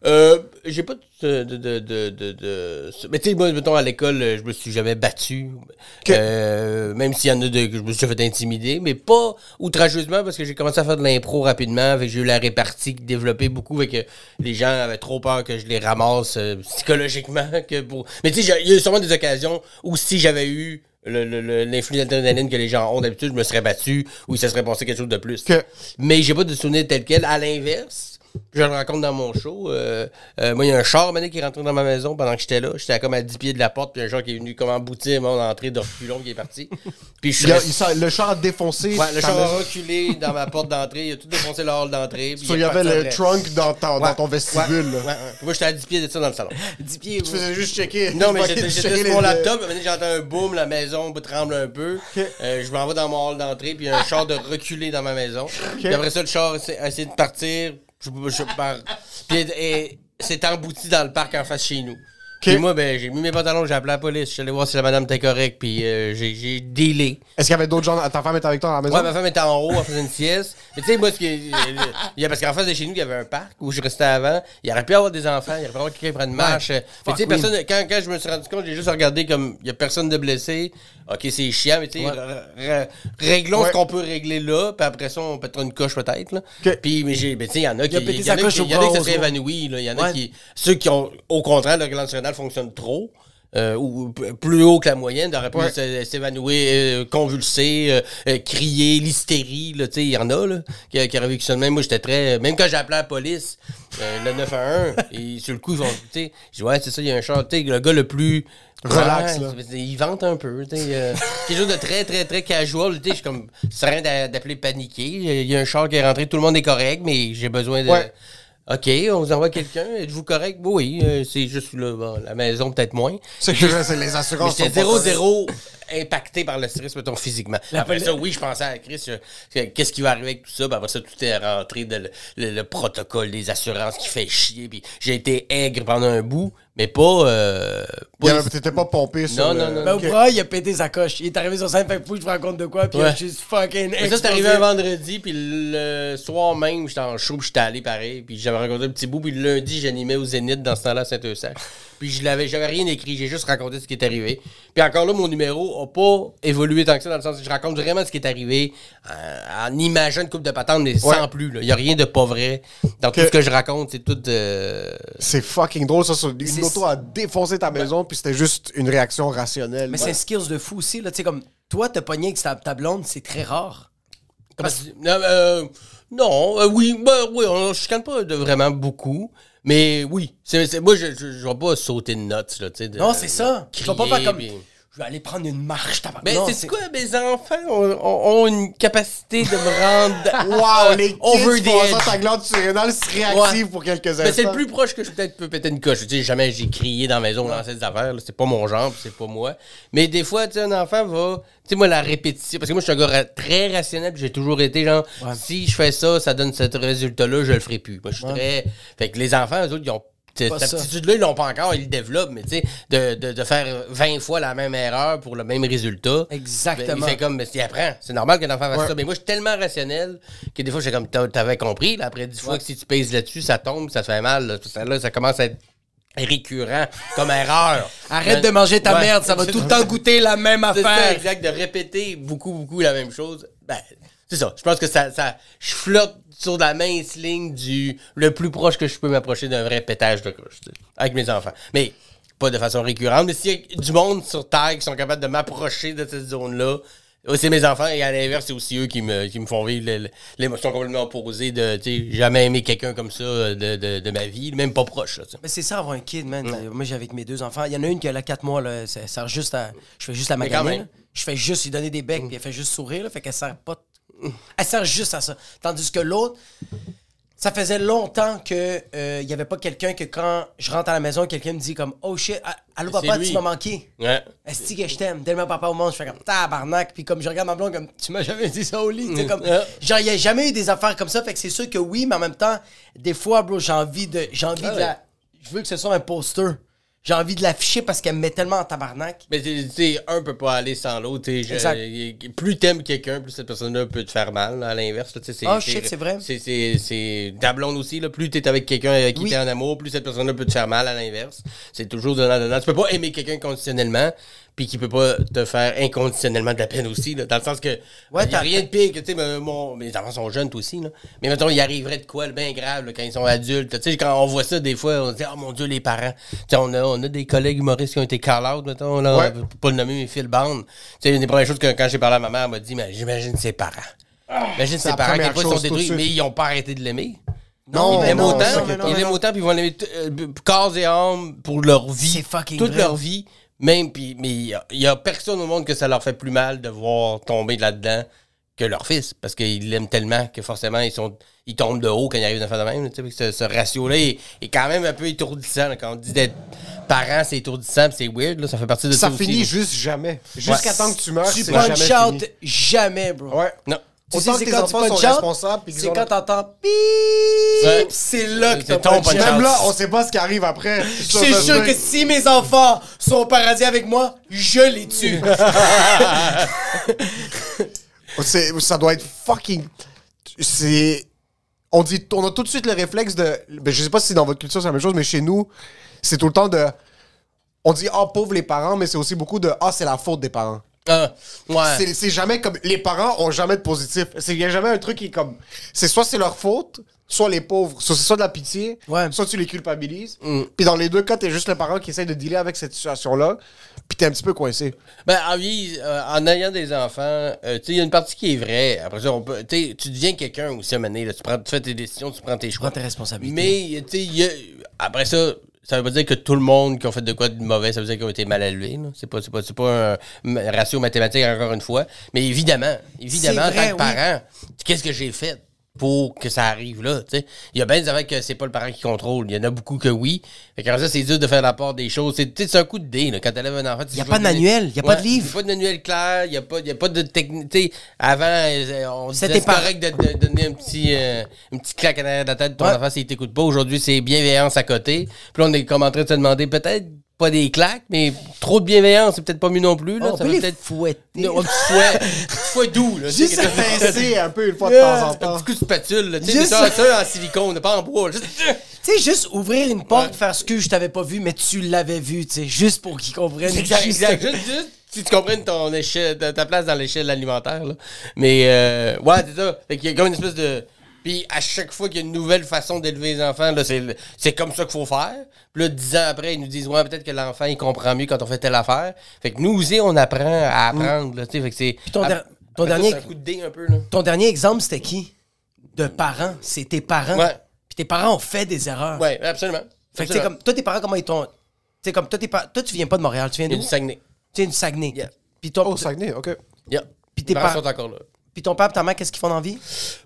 Speaker 4: Euh, j'ai pas de, de, de, de, de- de- Mais tu sais, moi, mettons, à l'école, je me suis jamais battu. Euh, même s'il y en a de, que je me suis fait intimider, mais pas outrageusement parce que j'ai commencé à faire de l'impro rapidement. Fait que j'ai eu la répartie développée beaucoup. Fait que les gens avaient trop peur que je les ramasse euh, psychologiquement. que pour... Mais tu sais, il y a eu sûrement des occasions où si j'avais eu le- le- le- l'influx d'adrénaline que les gens ont d'habitude, je me serais battu ou se serait passé quelque chose de plus.
Speaker 3: Que-
Speaker 4: Mais j'ai pas de souvenir tel quel. À l'inverse, je le raconte dans mon show. euh, euh, moi, il y a un char maintenant qui est rentré dans ma maison pendant que j'étais là. J'étais à comme à 10 pieds de la porte, puis un char qui est venu comme emboutir mon entrée de reculons qui est parti. Puis je suis
Speaker 3: Il a- il le char a défoncé.
Speaker 4: Ouais, le char a reculé dans ma porte d'entrée. Il a tout défoncé le hall d'entrée.
Speaker 3: So, il y avait le trunk dans, ta- dans
Speaker 4: Ouais,
Speaker 3: ton vestibule.
Speaker 4: ouais, Moi, j'étais à 10 pieds de ça dans le salon.
Speaker 2: 10 pieds,
Speaker 3: Tu faisais juste checker.
Speaker 4: Non, mais j'étais sur
Speaker 3: les-
Speaker 4: mon laptop, maintenant j'entends un boom, la maison tremble un peu. Euh, je m'en vais dans mon hall d'entrée, puis il y a un char de reculer dans ma maison. Puis après ça, le char a essayé de partir. Je, je. Puis c'est embouti dans le parc en face chez nous. Puis moi, ben, j'ai mis mes pantalons, j'ai appelé la police, je suis allé voir si la madame était correcte, puis euh, j'ai dealé.
Speaker 3: Est-ce qu'il y avait d'autres gens? Ta femme était avec toi à la maison?
Speaker 4: Ouais, ma femme était en haut, elle faisait une sieste. Mais tu sais, moi, ce qui parce qu'en face de chez nous, il y avait un parc où je restais avant. Il aurait pu y avoir des enfants, il aurait pu avoir quelqu'un qui prenne une marche. Mais tu sais, personne, quand, quand je me suis rendu compte, j'ai juste regardé comme il y a personne de blessé. Ok, c'est chiant, mais tu sais, réglons
Speaker 3: Ouais.
Speaker 4: ce qu'on peut régler là, puis après ça, on pètera une coche peut-être. Puis, mais tu sais, il y en a qui. Il y y en a qui se. Il y en a qui. Ceux qui ont, au contraire, le gland surrénal fonctionne trop. euh, ou plus haut que la moyenne, d'auraient pu
Speaker 3: Ouais.
Speaker 4: s'évanouir, euh, convulser, euh, crier, l'hystérie, là, tu sais, il y en a, là, qui, qui auraient vécu ça même. Moi, j'étais très... Même quand j'ai appelé la police, euh, le 911, et sur le coup, ils vont, tu sais, ouais, c'est ça, il y a un char, tu sais, le gars le plus...
Speaker 3: Relax,
Speaker 4: Ouais,
Speaker 3: là.
Speaker 4: Il vante un peu, tu euh, quelque chose de très, très, très casual, je suis comme, c'est rien d'a- d'appeler paniquer, il y a un char qui est rentré, tout le monde est correct, mais j'ai besoin de...
Speaker 3: Ouais.
Speaker 4: OK, on vous envoie quelqu'un. Êtes-vous correct? Oui, euh, c'est juste bon, la maison, peut-être moins.
Speaker 3: C'est que c'est les assurances.
Speaker 4: j'étais
Speaker 3: sont pas
Speaker 4: 0-0 impacté par le stress, mettons, physiquement. après ça, oui, je pensais à Chris, euh, que- qu'est-ce qui va arriver avec tout ça? Puis après ça, tout est rentré dans le, le- le protocole des assurances qui fait chier. Puis j'ai été aigre pendant un bout, mais pas... euh, pas-
Speaker 3: T'étais pas pompé sur
Speaker 4: Non,
Speaker 3: le-
Speaker 4: non, non.
Speaker 2: Ben,
Speaker 3: Ok.
Speaker 2: au bras, il a pété sa coche. Il est arrivé sur scène, fait que je me raconte de quoi, puis
Speaker 4: Ouais.
Speaker 2: juste fucking
Speaker 4: Mais ça, c'est arrivé un vendredi, puis le soir même, j'étais en show, puis j'étais allé pareil, puis j'avais rencontré un petit bout, puis le lundi, j'animais au Zénith dans ce temps-là à Saint-Eustache. Puis je l'avais, j'avais rien écrit, j'ai juste raconté ce qui est arrivé. Puis encore là, mon numéro a pas évolué tant que ça, dans le sens que je raconte vraiment ce qui est arrivé euh, en imageant une coupe de patente, mais sans
Speaker 3: Ouais.
Speaker 4: plus. Il y a rien de pas vrai. Dans tout ce que je raconte, c'est tout... euh,
Speaker 3: C'est fucking drôle, ça. sur- Une
Speaker 2: C'est-
Speaker 3: auto a défoncé ta maison, puis c'était juste une réaction rationnelle.
Speaker 2: Mais c'est un skills de fou aussi, là. Tu sais, comme toi, te pogner avec ta, ta blonde, c'est très rare.
Speaker 4: Euh, non, euh, oui, ben, oui, on ne chicane pas de vraiment beaucoup. Mais oui, c'est, c'est- moi, je ne vais pas sauter de notes. Là, tu sais, de-
Speaker 2: Non, c'est ça. Tu vas pas faire comme.
Speaker 4: puis-
Speaker 2: Je vais aller prendre une marche, tabac.
Speaker 4: Ben, c'est quoi, mes enfants ont, ont- ont une capacité de me rendre
Speaker 3: Wow, les kids
Speaker 4: over the edge.
Speaker 3: ta glande surrénale se réactive
Speaker 4: Ouais.
Speaker 3: pour quelques instants.
Speaker 4: Ben, c'est le plus proche que je peut-être peux péter une coche. Tu sais, jamais j'ai crié dans la maison, lancé des affaires. là. C'est pas mon genre, c'est pas moi. Mais des fois, tu sais, un enfant va. Tu sais, moi, la répétition. Parce que moi, je suis un gars très rationnel, puis j'ai toujours été genre, si je fais ça, ça donne ce résultat-là, je le ferai plus. Moi, je suis très. Fait que les enfants, eux autres, ils ont. Cette aptitude-là, ils l'ont pas encore, ils le développent, mais tu sais, de, de, de faire 20 fois la même erreur pour le même résultat.
Speaker 2: Exactement.
Speaker 4: Ben, il fait comme, mais il apprend. C'est normal qu'un enfant fasse
Speaker 3: Ouais.
Speaker 4: ça. Mais moi, je suis tellement rationnel que des fois, j'ai comme, t'avais compris, là, après 10 fois que si tu pèses là-dessus, ça tombe, ça te fait mal. Là, ça, là, ça commence à être récurrent comme erreur.
Speaker 2: Arrête de manger ta
Speaker 4: ouais.
Speaker 2: merde, ça va tout le temps goûter la même
Speaker 4: C'est ça,
Speaker 2: affaire.
Speaker 4: exact, de répéter beaucoup, beaucoup la même chose. Ben, c'est ça. Je pense que ça, ça, je flotte sur la mince ligne du le plus proche que je peux m'approcher d'un vrai pétage de sais, avec mes enfants. Mais pas de façon récurrente. Mais s'il y a du monde sur Terre qui sont capables de m'approcher de cette zone-là, euh, c'est mes enfants et à l'inverse, c'est aussi eux qui me, qui me font vivre l'émotion complètement opposée de, tu sais, jamais aimé quelqu'un comme ça de, de, de ma vie, même pas proche. là.
Speaker 2: Mais c'est ça, avoir un kid, man. Moi, j'ai avec mes deux enfants. Il y en a une qui a là 4 mois, là. Ça sert juste à. Je fais juste la. Je fais juste lui donner des becs, puis elle fait juste sourire, là. Fait qu'elle sert pas. Elle sert juste à ça. Tandis que l'autre. Ça faisait longtemps que euh, il y avait pas quelqu'un que quand je rentre à la maison, quelqu'un me dit comme Oh shit, ah, allô papa, tu m'as manqué.
Speaker 4: Ouais.
Speaker 2: Est-ce que je t'aime? Tellement papa au monde, je fais comme tabarnak. Puis comme je regarde ma blonde, comme tu m'as jamais dit ça au lit. sais, comme, genre, il y a jamais eu des affaires comme ça. Fait que c'est sûr que oui, mais en même temps, des fois, bro, j'ai envie de. J'ai envie
Speaker 4: Ah
Speaker 2: de la. Je veux que ce soit un poster. J'ai envie de l'afficher parce qu'elle me met tellement en tabarnak.
Speaker 4: Mais tu sais, un peut pas aller sans l'autre. Plus t'aimes quelqu'un, plus cette personne-là peut te faire mal, là, à l'inverse.
Speaker 2: Ah, shit, c'est vrai.
Speaker 4: C'est ta blonde aussi. Là, plus t'es avec quelqu'un avec qui
Speaker 2: Oui.
Speaker 4: t'es en amour, plus cette personne-là peut te faire mal à l'inverse. C'est toujours donnant-donnant. Tu peux pas aimer quelqu'un conditionnellement, puis qui peut pas te faire inconditionnellement de la peine aussi. Là, dans le sens que
Speaker 2: Ouais,
Speaker 4: a
Speaker 2: t'as-
Speaker 4: rien de pire que, tu sais, me- mon- mes enfants sont jeunes toi aussi. Là. Mais mettons, il arriverait de quoi, le bien grave, là, quand ils sont adultes. Tu sais, quand on voit ça, des fois, on se dit, oh mon Dieu, les parents. Tu sais, on a, on a des collègues humoristes qui ont été call-out, mettons, là,
Speaker 3: Ouais.
Speaker 4: pour pas le nommer, mais Phil Bond. Tu sais, une des premières choses que quand j'ai parlé à ma mère, elle m'a dit, mais j'imagine ses parents. Imagine ses parents, ils sont détruits, mais ils ont pas arrêté de l'aimer.
Speaker 3: Non,
Speaker 4: ils
Speaker 2: mais
Speaker 4: l'aiment
Speaker 2: non,
Speaker 4: autant,
Speaker 2: non, mais non,
Speaker 4: ils
Speaker 2: mais
Speaker 4: l'aiment
Speaker 2: non.
Speaker 4: autant, puis ils vont l'aimer euh, corps et âme pour leur vie.
Speaker 2: C'est fucking
Speaker 4: Toute
Speaker 2: vrai.
Speaker 4: leur vie. Même, puis, mais il y a- personne au monde que ça leur fait plus mal de voir tomber là-dedans que leur fils. Parce qu'ils l'aiment tellement que forcément, ils sont ils tombent de haut quand ils arrivent dans de même. tu sais, puis Ce, ce ratio-là est, est quand même un peu étourdissant. là. Quand on dit d'être parent, c'est étourdissant, c'est weird. Là, ça fait partie de ça,
Speaker 3: Ça finit juste jamais. Jusqu'à
Speaker 4: Ouais.
Speaker 3: temps que tu meurs,
Speaker 2: Tu punch
Speaker 3: jamais
Speaker 2: out
Speaker 3: fini.
Speaker 2: jamais, bro.
Speaker 3: Ouais.
Speaker 4: Non.
Speaker 2: Tu
Speaker 3: Autant
Speaker 2: sais,
Speaker 3: que
Speaker 2: c'est
Speaker 3: tes
Speaker 2: quand tu
Speaker 3: enfants sont
Speaker 2: punch out,
Speaker 3: responsables, puis qu'ils
Speaker 2: c'est quand t'entends pip, c'est là que t'as punch out.
Speaker 3: Même là, on sait pas ce qui arrive après.
Speaker 2: Je suis sûr que si mes enfants sont au paradis avec moi, je les tue.
Speaker 3: Ça doit être fucking. C'est. On dit, on a tout de suite le réflexe de. Ben, je sais pas si dans votre culture c'est la même chose, mais chez nous, c'est tout le temps de. On dit, ah, pauvres les parents, mais c'est aussi beaucoup de, ah, c'est la faute des parents.
Speaker 4: Ah, ouais.
Speaker 3: C'est- C'est jamais comme. Les parents ont jamais de positif. Il y a jamais un truc qui est comme. C'est soit c'est leur faute, soit les pauvres. Soit c'est soit de la pitié,
Speaker 2: Ouais.
Speaker 3: soit tu les culpabilises.
Speaker 4: Mm.
Speaker 3: Puis dans les deux cas, t'es juste le parent qui essaie de dealer avec cette situation-là. Puis t'es un petit peu coincé.
Speaker 4: Ben, en, vie, euh, en ayant des enfants, euh, tu sais, il y a une partie qui est vraie. Après ça, on peut, tu deviens quelqu'un aussi à un moment donné, là. Tu, prends, tu fais tes décisions, tu prends tes choix.
Speaker 2: Prends tes responsabilités.
Speaker 4: Mais, tu après ça, ça veut pas dire que tout le monde qui a fait de quoi de mauvais, ça veut dire qu'ils ont été mal élevés. C'est pas, c'est pas, c'est pas un ratio mathématique, encore une fois. Mais évidemment, évidemment, en tant que parent, qu'est-ce que j'ai fait? Pour que ça arrive là, tu sais. Il y a bien des affaires que c'est pas le parent qui contrôle. Il y en a beaucoup que oui. Fait que ça, c'est dur de faire la part des choses. C'est, un coup de dé, là. Quand t'élèves un enfant,
Speaker 2: Y a pas de manuel, y a pas de livre.
Speaker 4: Il y a pas de manuel clair, il y a pas, y a pas de technique. Tu sais, avant, euh, on disait
Speaker 2: C'était
Speaker 4: correct de, de donner un petit, euh, une petite claque de la tête de ton
Speaker 2: Ouais.
Speaker 4: enfant s'il t'écoute pas. Aujourd'hui, c'est bienveillance à côté. Puis là, on est comme en train de se demander peut-être pas des claques, mais trop de bienveillance, c'est peut-être pas mieux non plus. Là.
Speaker 2: on
Speaker 4: Ça
Speaker 2: peut les
Speaker 4: peut-être
Speaker 2: fouetter.
Speaker 4: Non, un fouet, un fouet doux. Là,
Speaker 3: Juste pincer un peu une fois de temps en
Speaker 4: un
Speaker 3: temps.
Speaker 4: petit coup de spatule, là,
Speaker 2: Juste
Speaker 4: ça, ça en silicone, pas en bois. là.
Speaker 2: Tu sais, juste ouvrir une porte, faire ce que je t'avais pas vu, mais tu l'avais vu, tu sais, juste pour qu'ils comprennent.
Speaker 4: Exact, exact. Juste, juste si tu comprennes ton échelle, ta, ta place dans l'échelle alimentaire. Là. Mais, euh, ouais, c'est ça. Fait qu'il y a comme une espèce de. Puis à chaque fois qu'il y a une nouvelle façon d'élever les enfants, là, c'est, c'est comme ça qu'il faut faire. Puis là, dix ans après, ils nous disent, ouais, peut-être que l'enfant, il comprend mieux quand on fait telle affaire. Fait que nous aussi, on apprend à apprendre, là, tu sais. Fait que c'est.
Speaker 2: ton der- ton
Speaker 4: ça,
Speaker 2: dernier-
Speaker 4: C'est un coup de dé un peu, là.
Speaker 2: Ton dernier exemple, c'était qui? De parents. C'est tes parents.
Speaker 4: Ouais.
Speaker 2: Puis tes parents ont fait des erreurs.
Speaker 4: Ouais, absolument.
Speaker 2: Fait que, tu sais, comme, toi, tes parents, comment ils t'ont. Tu sais, comme, toi, tes pa- toi, tu viens pas de Montréal, tu viens
Speaker 4: du Saguenay.
Speaker 2: Tu viens du Saguenay.
Speaker 4: Yeah.
Speaker 2: Puis, toi,
Speaker 3: Oh, Saguenay, ok.
Speaker 4: Yeah.
Speaker 2: Puis tes
Speaker 4: Les parents
Speaker 2: par-
Speaker 4: sont encore là.
Speaker 2: Puis ton père et ta mère, qu'est-ce qu'ils font dans la vie?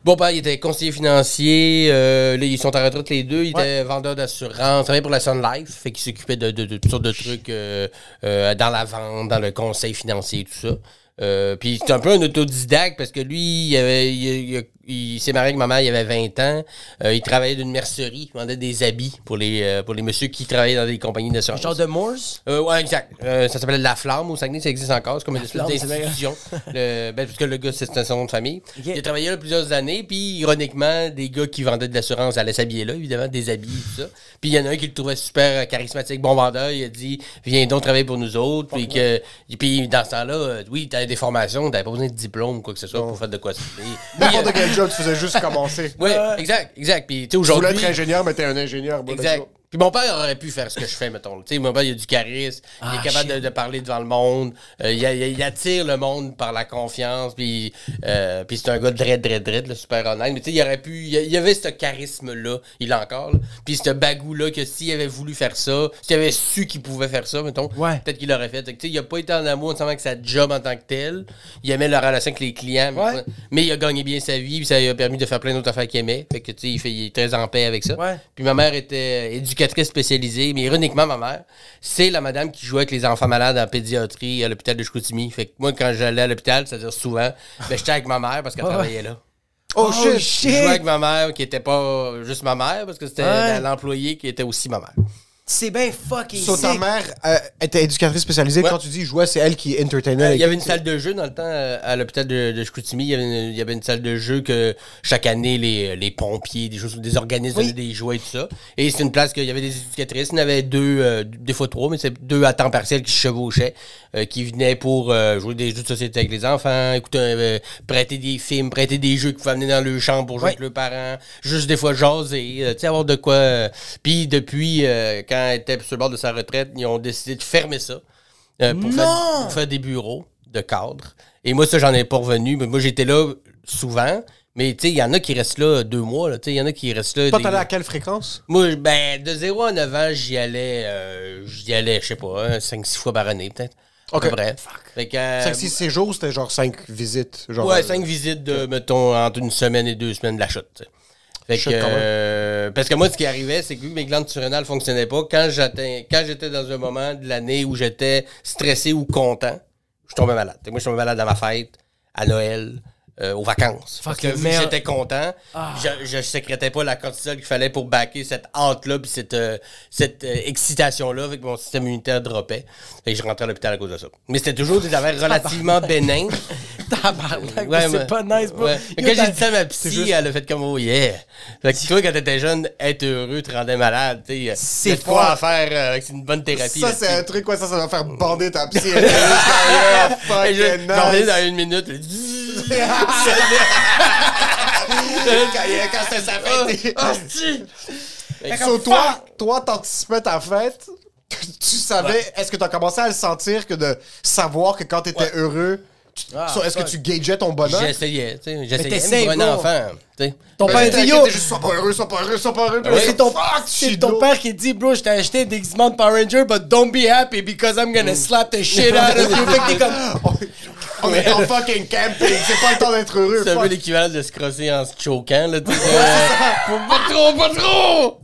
Speaker 4: Bon, ben, il était conseiller financier. euh, là, ils sont en retraite les deux. Il était vendeur d'assurance. Il travaillait pour la Sun Life. Fait qu'il s'occupait de, de- de toutes sortes de trucs euh, euh, dans la vente, dans le conseil financier, tout ça. Euh, puis c'est un peu un autodidacte parce que lui, il, avait- il- il- il s'est marié avec ma mère, il avait 20 ans. Euh, il travaillait d'une mercerie. Il vendait des habits pour les, euh, pour les messieurs qui travaillaient dans des compagnies d'assurance.
Speaker 2: Genre de Morse?
Speaker 4: Euh, ouais, exact. Euh, ça s'appelle La Flamme au Saguenay, ça existe encore. C'est comme une espèce d'institution. Ben, parce que le gars, c'est son nom de famille. Il a travaillé là plusieurs années, puis ironiquement, des gars qui vendaient de l'assurance allaient s'habiller là, évidemment, des habits et tout ça. Puis il y en a un qui le trouvait super charismatique, bon vendeur. Il a dit Viens donc travailler pour nous autres. Puis, que, puis dans ce temps-là, oui, t'avais des formations, t'avais pas besoin de diplôme ou quoi que ce soit pour faire de quoi.
Speaker 3: N'importe quel job, tu faisais juste commencer.
Speaker 4: Oui, exact, exact. Puis tu sais,
Speaker 3: Tu voulais
Speaker 4: aujourd'hui.
Speaker 3: être ingénieur, mais t'es un ingénieur. bon,
Speaker 4: Exact. Puis mon père aurait pu faire ce que je fais, mettons. Tu sais, mon père, il a du charisme, il
Speaker 2: Ah,
Speaker 4: est capable de, parler devant le monde, euh, il, attire le monde par la confiance, puis, euh, puis c'est un gars dread, dread, dread, super honnête. Mais tu sais, il aurait pu, il avait ce charisme-là, il l'a encore, là. puis ce bagou-là que s'il avait voulu faire ça, s'il avait su qu'il pouvait faire ça, mettons,
Speaker 2: Ouais.
Speaker 4: peut-être qu'il l'aurait fait. Tu sais, il a pas été en amour nécessairement avec sa job en tant que tel. Il aimait la relation avec les clients, mais,
Speaker 2: Ouais.
Speaker 4: mais il a gagné bien sa vie, puis ça lui a permis de faire plein d'autres affaires qu'il aimait. Fait que, tu sais, il, fait- il est très en paix avec ça.
Speaker 2: Ouais.
Speaker 4: Puis ma mère était éducatrice spécialisée, mais ironiquement, ma mère, c'est la madame qui jouait avec les enfants malades en pédiatrie à l'hôpital de Chicoutimi. Fait que moi, quand j'allais à l'hôpital, c'est-à-dire souvent, ben, j'étais avec ma mère parce qu'elle
Speaker 2: Ouais.
Speaker 4: travaillait là.
Speaker 3: Oh,
Speaker 2: Oh!
Speaker 4: Je jouais avec ma mère qui était pas juste ma mère, parce que c'était
Speaker 2: Ouais.
Speaker 4: l'employé qui était aussi ma mère.
Speaker 2: C'est bien fucking
Speaker 3: So, ta
Speaker 2: sick.
Speaker 3: mère euh, était éducatrice spécialisée.
Speaker 4: Ouais.
Speaker 3: Quand tu dis jouait, c'est elle qui entertainait.
Speaker 4: Euh, Il y avait une salle de jeu dans le temps euh, à l'hôpital de, de Chicoutimi. Il y, avait une, il y avait une salle de jeu que chaque année, les, les pompiers, des, choses, des organismes
Speaker 2: Oui.
Speaker 4: donnaient des jouets et tout ça. Et c'est une place qu'il y avait des éducatrices. Il y en avait deux, euh, des fois trois, mais c'est deux à temps partiel qui se chevauchaient, euh, qui venaient pour euh, jouer des jeux de société avec les enfants, écouter, euh, prêter des films, prêter des jeux qu'ils pouvaient amener dans leur chambre pour jouer
Speaker 2: Ouais.
Speaker 4: avec leurs parents, juste des fois jaser, tu sais, avoir de quoi. Puis depuis, quand elle était sur le bord de sa retraite, ils ont décidé de fermer ça pour, faire,
Speaker 2: Non!
Speaker 4: pour faire des bureaux de cadre. Et moi, ça, j'en ai pas revenu. Mais moi, j'étais là souvent. Mais tu sais, il y en a qui restent là deux mois. là. Tu sais, Il y en a qui restent là.
Speaker 3: Toi,
Speaker 4: des-
Speaker 3: t'allais à quelle fréquence?
Speaker 4: Moi, ben, de 0 à 9 ans, j'y allais, euh, j'y allais, je sais pas, 5-6 fois par année, peut-être.
Speaker 3: Ok.
Speaker 4: À peu près. Fait que, euh,
Speaker 3: 5-6 séjours, c'était genre 5 visites. Genre,
Speaker 4: Ouais,
Speaker 3: euh,
Speaker 4: cinq visites de, mettons, entre une semaine et deux semaines de la chute. Fait que, euh, parce que moi, ce qui arrivait, c'est que vu que mes glandes surrénales fonctionnaient pas, quand j'étais dans un moment de l'année où j'étais stressé ou content, je tombais malade. Que moi, je tombais malade à ma fête, à Noël, euh, aux vacances. Parce que
Speaker 2: merde.
Speaker 4: j'étais content, je, je sécrétais pas la cortisol qu'il fallait pour backer cette hâte-là puis cette, euh, cette euh, excitation-là avec mon système immunitaire dropait. Fait que je rentrais à l'hôpital à cause de ça. Mais c'était toujours des affaires relativement bénins.
Speaker 2: Tabarnak,
Speaker 4: Ouais,
Speaker 2: c'est pas nice, bro.
Speaker 4: Ouais. Mais
Speaker 2: Yo,
Speaker 4: Quand j'ai dit ça à ma psy, elle a fait comme oh yeah. Fait que toi, quand t'étais jeune, être heureux te rendait malade. tu sais.
Speaker 2: C'est
Speaker 4: quoi à faire euh, avec une bonne thérapie.
Speaker 3: Ça, c'est un truc, ouais, ça, ça va faire bander ta psy. Elle est juste
Speaker 4: Et dans une minute.
Speaker 3: Quand, quand c'était sa fête. So, toi, toi, t'anticipais ta fête. Tu savais, est-ce que t'as commencé à le sentir que de savoir que quand t'étais
Speaker 4: Ouais.
Speaker 3: heureux,
Speaker 2: Ah,
Speaker 3: so, est-ce que tu gageais ton bonheur?
Speaker 4: J'essayais, tu sais. J'essayais pour un enfant. tu sais.
Speaker 2: Ton
Speaker 3: Ben,
Speaker 2: père dit yo.
Speaker 3: t'es juste, sois pas heureux, sois pas heureux, sois pas heureux.
Speaker 2: C'est ton,
Speaker 3: Fuck,
Speaker 2: c'est
Speaker 3: shit,
Speaker 2: ton
Speaker 3: bro.
Speaker 2: père qui dit, bro, je t'ai acheté un déguisement de Power Ranger, but don't be happy because I'm gonna slap the shit out of you. Fait que t'es comme,
Speaker 3: On est en fucking camping, c'est pas le temps d'être heureux.
Speaker 4: C'est un peu l'équivalent de se crosser en se choquant, là, Pas trop, pas trop!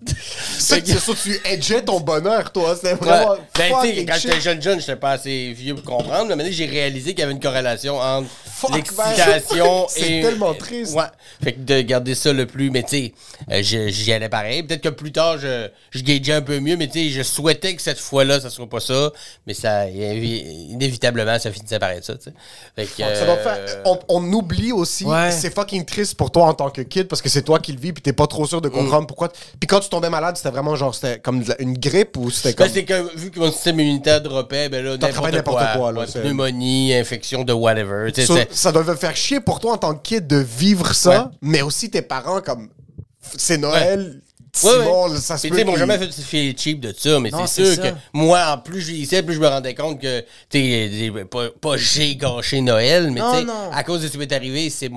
Speaker 3: C'est ça, tu edgeais ton bonheur, toi. C'était vraiment.
Speaker 4: Ben, tu quand j'étais jeune, jeune, j'étais pas assez vieux pour comprendre. Mais maintenant, j'ai réalisé qu'il y avait une corrélation entre l'excitation
Speaker 3: man. C'est
Speaker 4: et.
Speaker 3: tellement triste.
Speaker 4: Ouais. Fait que de garder ça le plus. Mais tu sais, euh, j'y allais pareil. Peut-être que plus tard, je, je gageais un peu mieux. Mais tu sais, je souhaitais que cette fois-là, ça soit pas ça. Mais ça, inévi- inévitablement, ça finissait par être ça, tu sais. Fait que.
Speaker 3: Ça doit faire-
Speaker 4: euh,
Speaker 3: on, on oublie aussi,
Speaker 2: Ouais.
Speaker 3: c'est fucking triste pour toi en tant que kid parce que c'est toi qui le vis puis t'es pas trop sûr de
Speaker 4: Mm.
Speaker 3: comprendre pourquoi. Puis quand tu tombais malade, c'était vraiment genre, c'était comme une grippe ou c'était comme.
Speaker 4: Ben, c'est que vu que mon système immunitaire dropait, ben là, n'importe quoi.
Speaker 3: quoi, là,
Speaker 4: Ouais, pneumonie, infection de whatever.
Speaker 3: So, ça devait faire chier pour toi en tant que kid de vivre ça,
Speaker 4: Ouais.
Speaker 3: mais aussi tes parents comme c'est Noël.
Speaker 4: Ouais,
Speaker 3: Simon,
Speaker 4: ouais.
Speaker 3: ça se peut
Speaker 4: ils m'ont jamais fait filer cheap de ça, mais c'est sûr
Speaker 2: ça.
Speaker 4: que moi, en plus je vieillissais, plus je me rendais compte que, euh, pas, pas j'ai gâché Noël, mais tu sais, à cause de ce qui m'est arrivé, c'est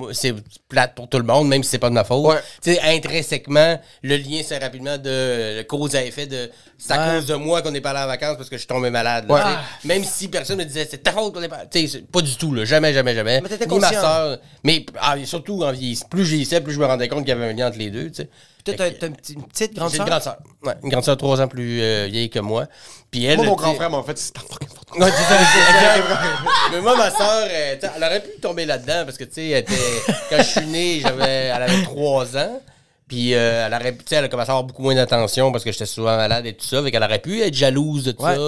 Speaker 4: plate pour tout le monde, même si c'est pas de ma faute.
Speaker 3: Ouais.
Speaker 4: Tu sais, intrinsèquement, le lien, c'est rapidement de cause à effet de c'est à cause de moi qu'on n'est pas allé en vacances parce que je suis tombé malade. là. Même si personne me disait c'est ta faute qu'on n'est pas. Tu sais, pas du tout, là. Jamais, jamais, jamais.
Speaker 2: Mais t'étais
Speaker 4: Ni ma soeur. Mais ah, surtout en vieillissant. Plus je vieillissais, plus je me rendais compte qu'il y avait un lien entre les deux, tu sais.
Speaker 2: Toi, t'as t'as une petite- une petite grande
Speaker 4: J'ai une
Speaker 2: sœur?
Speaker 4: grande sœur. Ouais, une grande sœur trois ans plus euh, vieille que moi. Puis elle.
Speaker 3: Moi, mon grand frère, mais en fait, c'est fucking faute.
Speaker 4: Ouais, c'est ça, c'est exact. Mais moi, ma soeur, elle aurait pu tomber là-dedans parce que, tu sais, elle était- quand je suis né, j'avais, elle avait trois ans. Puis euh, elle aurait pu, tu sais, elle a commencé à avoir beaucoup moins d'attention parce que j'étais souvent malade et tout ça. Fait qu'elle aurait pu être jalouse de
Speaker 2: Ouais.
Speaker 4: ça.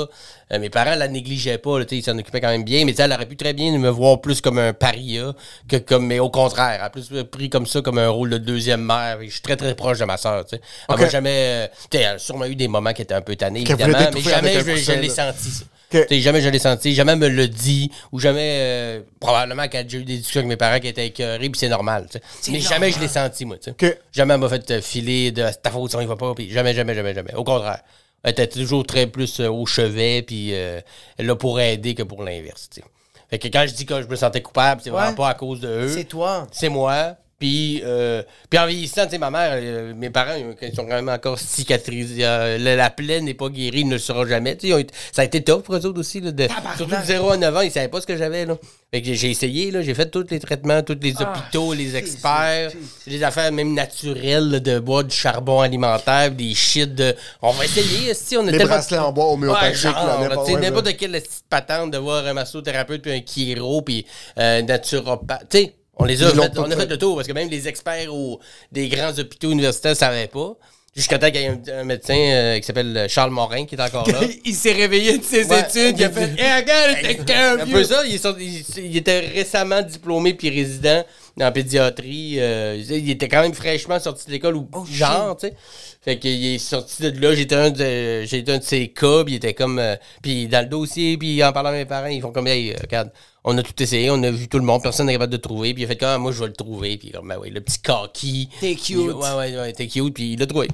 Speaker 4: Euh, mes parents la négligeaient pas, là, tu sais, ils s'en occupaient quand même bien. Mais tu sais, elle aurait pu très bien me voir plus comme un paria que comme, mais au contraire. Elle a plus pris comme ça, comme un rôle de deuxième mère. Et Je suis très, très proche de ma soeur, tu sais. Elle
Speaker 3: Ok.
Speaker 4: m'a jamais, euh, tu sais, elle a sûrement eu des moments qui étaient un peu tannés, évidemment. Mais jamais je, je l'ai senti, ça.
Speaker 3: Ok.
Speaker 4: Tu sais, jamais je l'ai senti, jamais me le dit, ou jamais, euh, probablement quand j'ai eu des discussions avec mes parents qui étaient écœurés, puis c'est normal. Mais jamais je l'ai senti, moi, tu sais.
Speaker 3: Ok.
Speaker 4: Jamais elle m'a fait euh, filer de ta faute, ça y va pas, puis jamais, jamais, jamais, jamais. Au contraire. Elle était toujours très plus euh, au chevet, puis euh, là pour aider que pour l'inverse. Fait que quand je dis que je me sentais coupable, c'est vraiment pas à cause de eux.
Speaker 2: C'est toi.
Speaker 4: C'est moi. Puis, euh, puis en vieillissant, tu sais, ma mère, euh, mes parents, ils sont quand même encore cicatrisés. Euh, la, la plaie n'est pas guérie, ne le sera jamais. Tu sais, ça a été top pour eux autres aussi. Là, de, surtout de 0 à 9 ans, ils savaient pas ce que j'avais. là. Fait que j'ai- essayé, là, j'ai fait tous les traitements, tous les hôpitaux, les experts, les affaires même naturelles, là, de boire du charbon alimentaire, des shit de. On va essayer, si on a
Speaker 3: Les
Speaker 4: tellement-
Speaker 3: bracelets en bois homéopathique,
Speaker 4: Ouais,
Speaker 3: n'importe-
Speaker 4: quelle petite patente de voir un massothérapeute, puis un chiro, puis un naturopathe. Tu sais, on les a fait, on a
Speaker 3: fait.
Speaker 4: le tour, parce que même les experts au- des grands hôpitaux universitaires ne savaient pas. Jusqu'à temps qu'il y ait un, un médecin euh, qui s'appelle Charles Morin, qui est encore là.
Speaker 2: il s'est réveillé de ses
Speaker 4: Ouais.
Speaker 2: études, il a fait Hey, regarde,
Speaker 4: un peu ça, il, est sorti- il- il était récemment diplômé puis résident en pédiatrie. euh, il était quand même fraîchement sorti de l'école ou genre, tu sais. Fait qu'il est sorti de là, j'étais un de j'étais un de ses cas, puis il était comme euh, puis dans le dossier, puis en parlant à mes parents, ils font comme hey, euh, regarde, on a tout essayé, on a vu tout le monde, personne n'est capable de le trouver, puis il a fait comme Ah, moi je vais le trouver, puis comme ben oui, le petit kaki.
Speaker 2: T'es cute.
Speaker 4: Ouais ouais ouais, t'es cute, puis il l'a trouvé.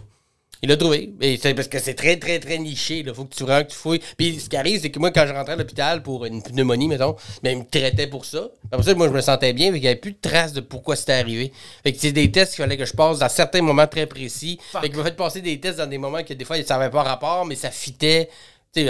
Speaker 4: Il l'a trouvé. Et c'est parce que c'est très, très, très niché. Il faut que tu vraiment que tu fouilles. Puis ce qui arrive, c'est que moi, quand je rentrais à l'hôpital pour une pneumonie, mettons, ben, ils me traitaient pour ça. Après ça, moi, je me sentais bien, mais il n'y avait plus de traces de pourquoi c'était arrivé. Fait que c'est des tests qu'il fallait que je passe dans certains moments très précis. Fait qu'il m'a fait passer des tests dans des moments que des fois, ça n'avait pas rapport, mais ça fitait.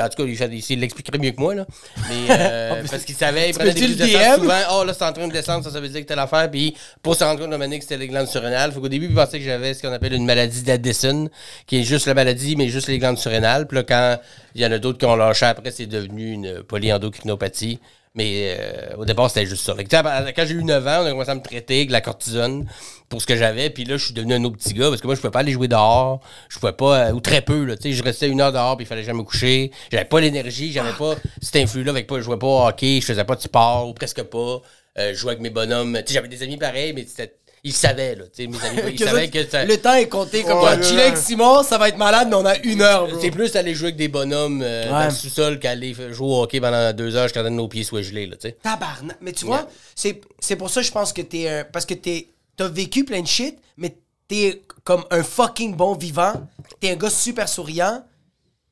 Speaker 4: En tout cas, il, l'expliquerait mieux que moi, là. Mais, euh, parce qu'il savait, il prenait des prises de sang souvent. Oh, là, c'est en train de descendre, ça, ça veut dire que telle affaire. Puis pour se rendre compte de manière que c'était les glandes surrénales. Fait qu'au début, il pensait que j'avais ce qu'on appelle une maladie d'Addison, qui est juste la maladie, mais juste les glandes surrénales. Puis là, quand il y en a d'autres qui ont lâché après, c'est devenu une polyendocrinopathie. Mais euh, au départ, c'était juste ça. Quand j'ai eu 9 ans, on a commencé à me traiter avec la cortisone pour ce que j'avais. Puis là, je suis devenu un autre petit gars parce que moi, je pouvais pas aller jouer dehors. Je pouvais pas, euh, ou très peu. Là, je restais une heure dehors, puis il fallait jamais me coucher. J'avais pas l'énergie, j'avais pas cet influx-là. Avec pas, je jouais pas au hockey, je faisais pas de sport, ou presque pas. Euh, je jouais avec mes bonhommes. J'avais des amis pareils, mais c'était- ils savaient, là. Tu sais, mes amis, ils
Speaker 2: Que
Speaker 4: savaient
Speaker 2: ça-
Speaker 4: que ça.
Speaker 2: Le temps est compté comme toi. Chiller avec Simon, ça va être malade, mais on a une heure.
Speaker 4: C'est plus aller jouer avec des bonhommes euh, dans le sous-sol qu'aller jouer au hockey pendant deux heures jusqu'à temps que nos pieds soient gelés, là, tu sais.
Speaker 2: Tabarnak. Mais tu vois, c'est, c'est pour ça que je pense que t'es un. Parce que t'es, t'as vécu plein de shit, mais t'es comme un fucking bon vivant. T'es un gars super souriant.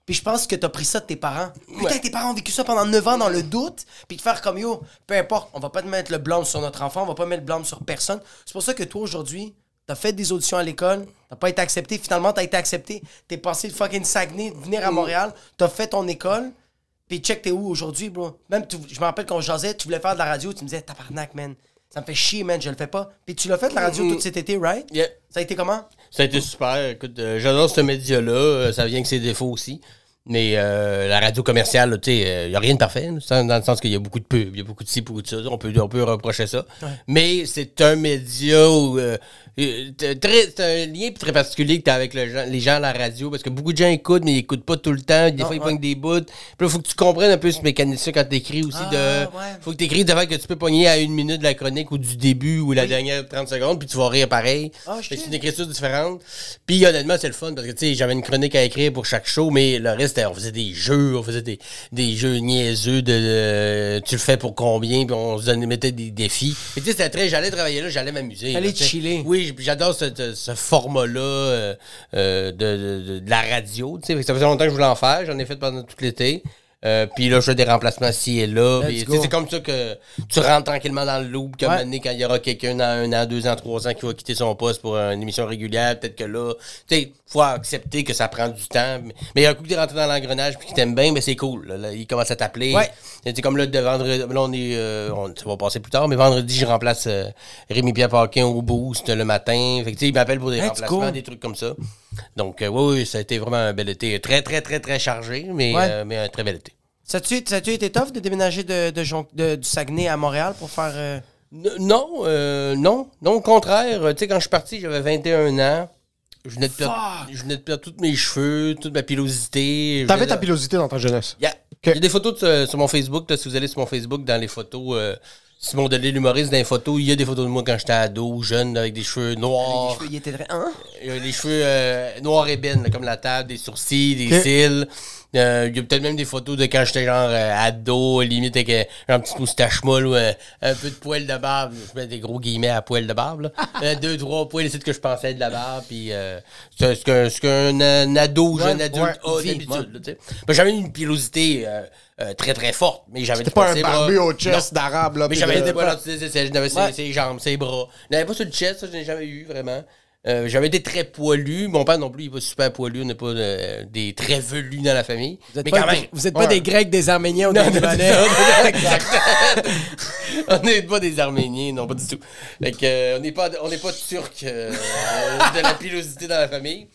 Speaker 2: Puis je pense que t'as pris ça de tes parents. Putain,
Speaker 4: Ouais.
Speaker 2: tes parents ont vécu ça pendant 9 ans dans le doute. Puis de faire comme yo, peu importe, on va pas te mettre le blâme sur notre enfant, on va pas mettre le blâme sur personne. C'est pour ça que toi aujourd'hui, t'as fait des auditions à l'école, t'as pas été accepté. Finalement, t'as été accepté. T'es passé de fucking Saguenay, de venir à Montréal, t'as fait ton école. Puis check, t'es où aujourd'hui, bro? Même, tu- je me rappelle quand on jasais, tu voulais faire de la radio, tu me disais, tabarnak, man. Ça me fait chier, man, je le fais pas. Puis tu l'as fait, la radio, tout cet été, right?
Speaker 4: Yeah.
Speaker 2: Ça a été comment?
Speaker 4: Ça a été super. Écoute, euh, j'adore ce média-là. Euh, ça vient que ses défauts aussi. Mais euh, la radio commerciale, là, tu sais, il n'y a rien de parfait. là. Dans le sens qu'il y a beaucoup de pubs, il y a beaucoup de ci, beaucoup de ça. On peut, on peut reprocher ça. Mais c'est un média où. euh, c'est un lien très particulier que tu as avec le gens- les gens à la radio. Parce que beaucoup de gens écoutent, mais ils écoutent pas tout le temps. Des fois, ils
Speaker 2: ouais.
Speaker 4: pognent des bouts. Puis il faut que tu comprennes un peu ce mécanisme quand tu écris aussi.
Speaker 2: Ah,
Speaker 4: de
Speaker 2: ouais.
Speaker 4: faut que tu écris de fait que tu peux pogner à une minute de la chronique ou du début ou la dernière 30 secondes, puis tu vas rire pareil.
Speaker 2: Ah,
Speaker 4: c'est une écriture différente. Puis honnêtement, c'est le fun parce que tu sais, j'avais une chronique à écrire pour chaque show, mais le reste, on faisait des jeux, on faisait des, des jeux niaiseux de euh, tu le fais pour combien, puis on se donnait, mettait des défis. Et tu sais, c'était très, j'allais travailler là, j'allais m'amuser. Sais.
Speaker 2: chiller.
Speaker 4: Oui, j'adore ce, ce- format-là euh, euh, de, de- la radio. Ça faisait longtemps que je voulais en faire, j'en ai fait pendant tout l'été. Euh, puis là, je fais des remplacements ci et là. C'est comme ça que tu rentres tranquillement dans le loop. Un
Speaker 2: Ouais.
Speaker 4: quand il y aura quelqu'un dans un an, deux ans, trois ans qui va quitter son poste pour une émission régulière, peut-être que là, tu sais, faut accepter que ça prend du temps. Mais, mais un coup que t'es rentré dans l'engrenage puis qu'il t'aime bien, ben c'est cool. Là, il commence à t'appeler.
Speaker 2: Ouais.
Speaker 4: C'est comme là, de vendredi, là, on est, euh, on- ça va passer plus tard, mais vendredi, je remplace euh, Rémi-Pierre Paquin au boost le matin. Fait que, il m'appelle pour des remplacements, des trucs comme ça. Donc, euh, oui, oui, ça a été vraiment un bel été. Très, très, très, très chargé, mais,
Speaker 2: Ouais.
Speaker 4: mais un très bel été.
Speaker 2: Ça a-tu été tough de déménager de, de de- du Saguenay à Montréal pour faire.
Speaker 4: Non, non, non, au contraire. Tu sais, quand je suis parti, j'avais 21 ans. Je venais de perdre, je venais de perdre tous mes cheveux, toute ma pilosité.
Speaker 3: T'avais ta
Speaker 4: de-
Speaker 3: pilosité dans ta jeunesse?
Speaker 4: Yeah. Il y a des photos de- sur mon Facebook. là, si vous allez sur mon Facebook, dans les photos, euh, Simon Delay, l'humoriste, dans les photos, il y a des photos de moi quand j'étais ado, jeune, avec des cheveux noirs.
Speaker 2: Les cheveux, il était. Hein?
Speaker 4: A les cheveux euh, noirs ébènes, là, comme la table, des sourcils, des cils. Euh, il y a peut-être même des photos de quand j'étais genre euh, ado, limite avec euh, un petit moustache molle ou euh, un peu de poil de barbe. Je mets des gros guillemets à poil de barbe. Là. Euh, deux, trois poils, c'est ce que je pensais être de la barbe. Puis euh, c'est ce qu'un ado ou jeune adulte
Speaker 3: ouais,
Speaker 4: a d'habitude.
Speaker 2: ouais.
Speaker 4: là, tu sais. Ben, j'avais une pilosité euh, euh, très très forte, mais j'avais
Speaker 3: pas un barbu au chest d'arabe, là.
Speaker 4: Mais j'avais
Speaker 3: de-
Speaker 4: été pas là, ses jambes, ses bras. Je n'avais pas sur le chest, ça, je n'ai jamais eu, vraiment. Euh, j'avais été très poilu. Mon père non plus, il est pas super poilu. On n'est pas euh, des très velus dans la famille.
Speaker 2: Vous êtes
Speaker 4: mais
Speaker 2: pas,
Speaker 4: quand même.
Speaker 2: vous êtes pas
Speaker 3: Ouais.
Speaker 2: des Grecs, des Arméniens ou des Libanais?
Speaker 4: on n'est pas des Arméniens, non, pas du tout. Fait que, euh, on n'est pas, on n'est pas turcs de la pilosité dans la famille.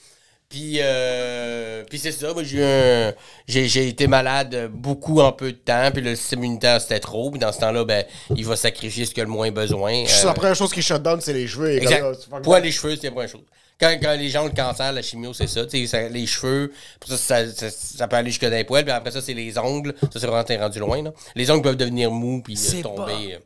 Speaker 4: Puis, euh, puis c'est ça, moi j'ai eu un- j'ai, j'ai été malade beaucoup en peu de temps, puis le système immunitaire c'était trop, puis dans ce temps-là, ben, il va sacrifier ce qu'il a le moins besoin.
Speaker 3: C'est
Speaker 4: Euh,
Speaker 3: la première chose qui shut down, c'est les cheveux. et comme,
Speaker 4: Exact. Poil les cheveux, c'est la première chose. Quand, quand les gens ont le cancer, la chimio, c'est ça, tu sais, ça- Les cheveux, ça, ça, ça, ça peut aller jusque dans les poils. Puis après ça, c'est les ongles. Ça, c'est vraiment t'es rendu loin. Là. Les ongles peuvent devenir mous puis euh, tomber euh,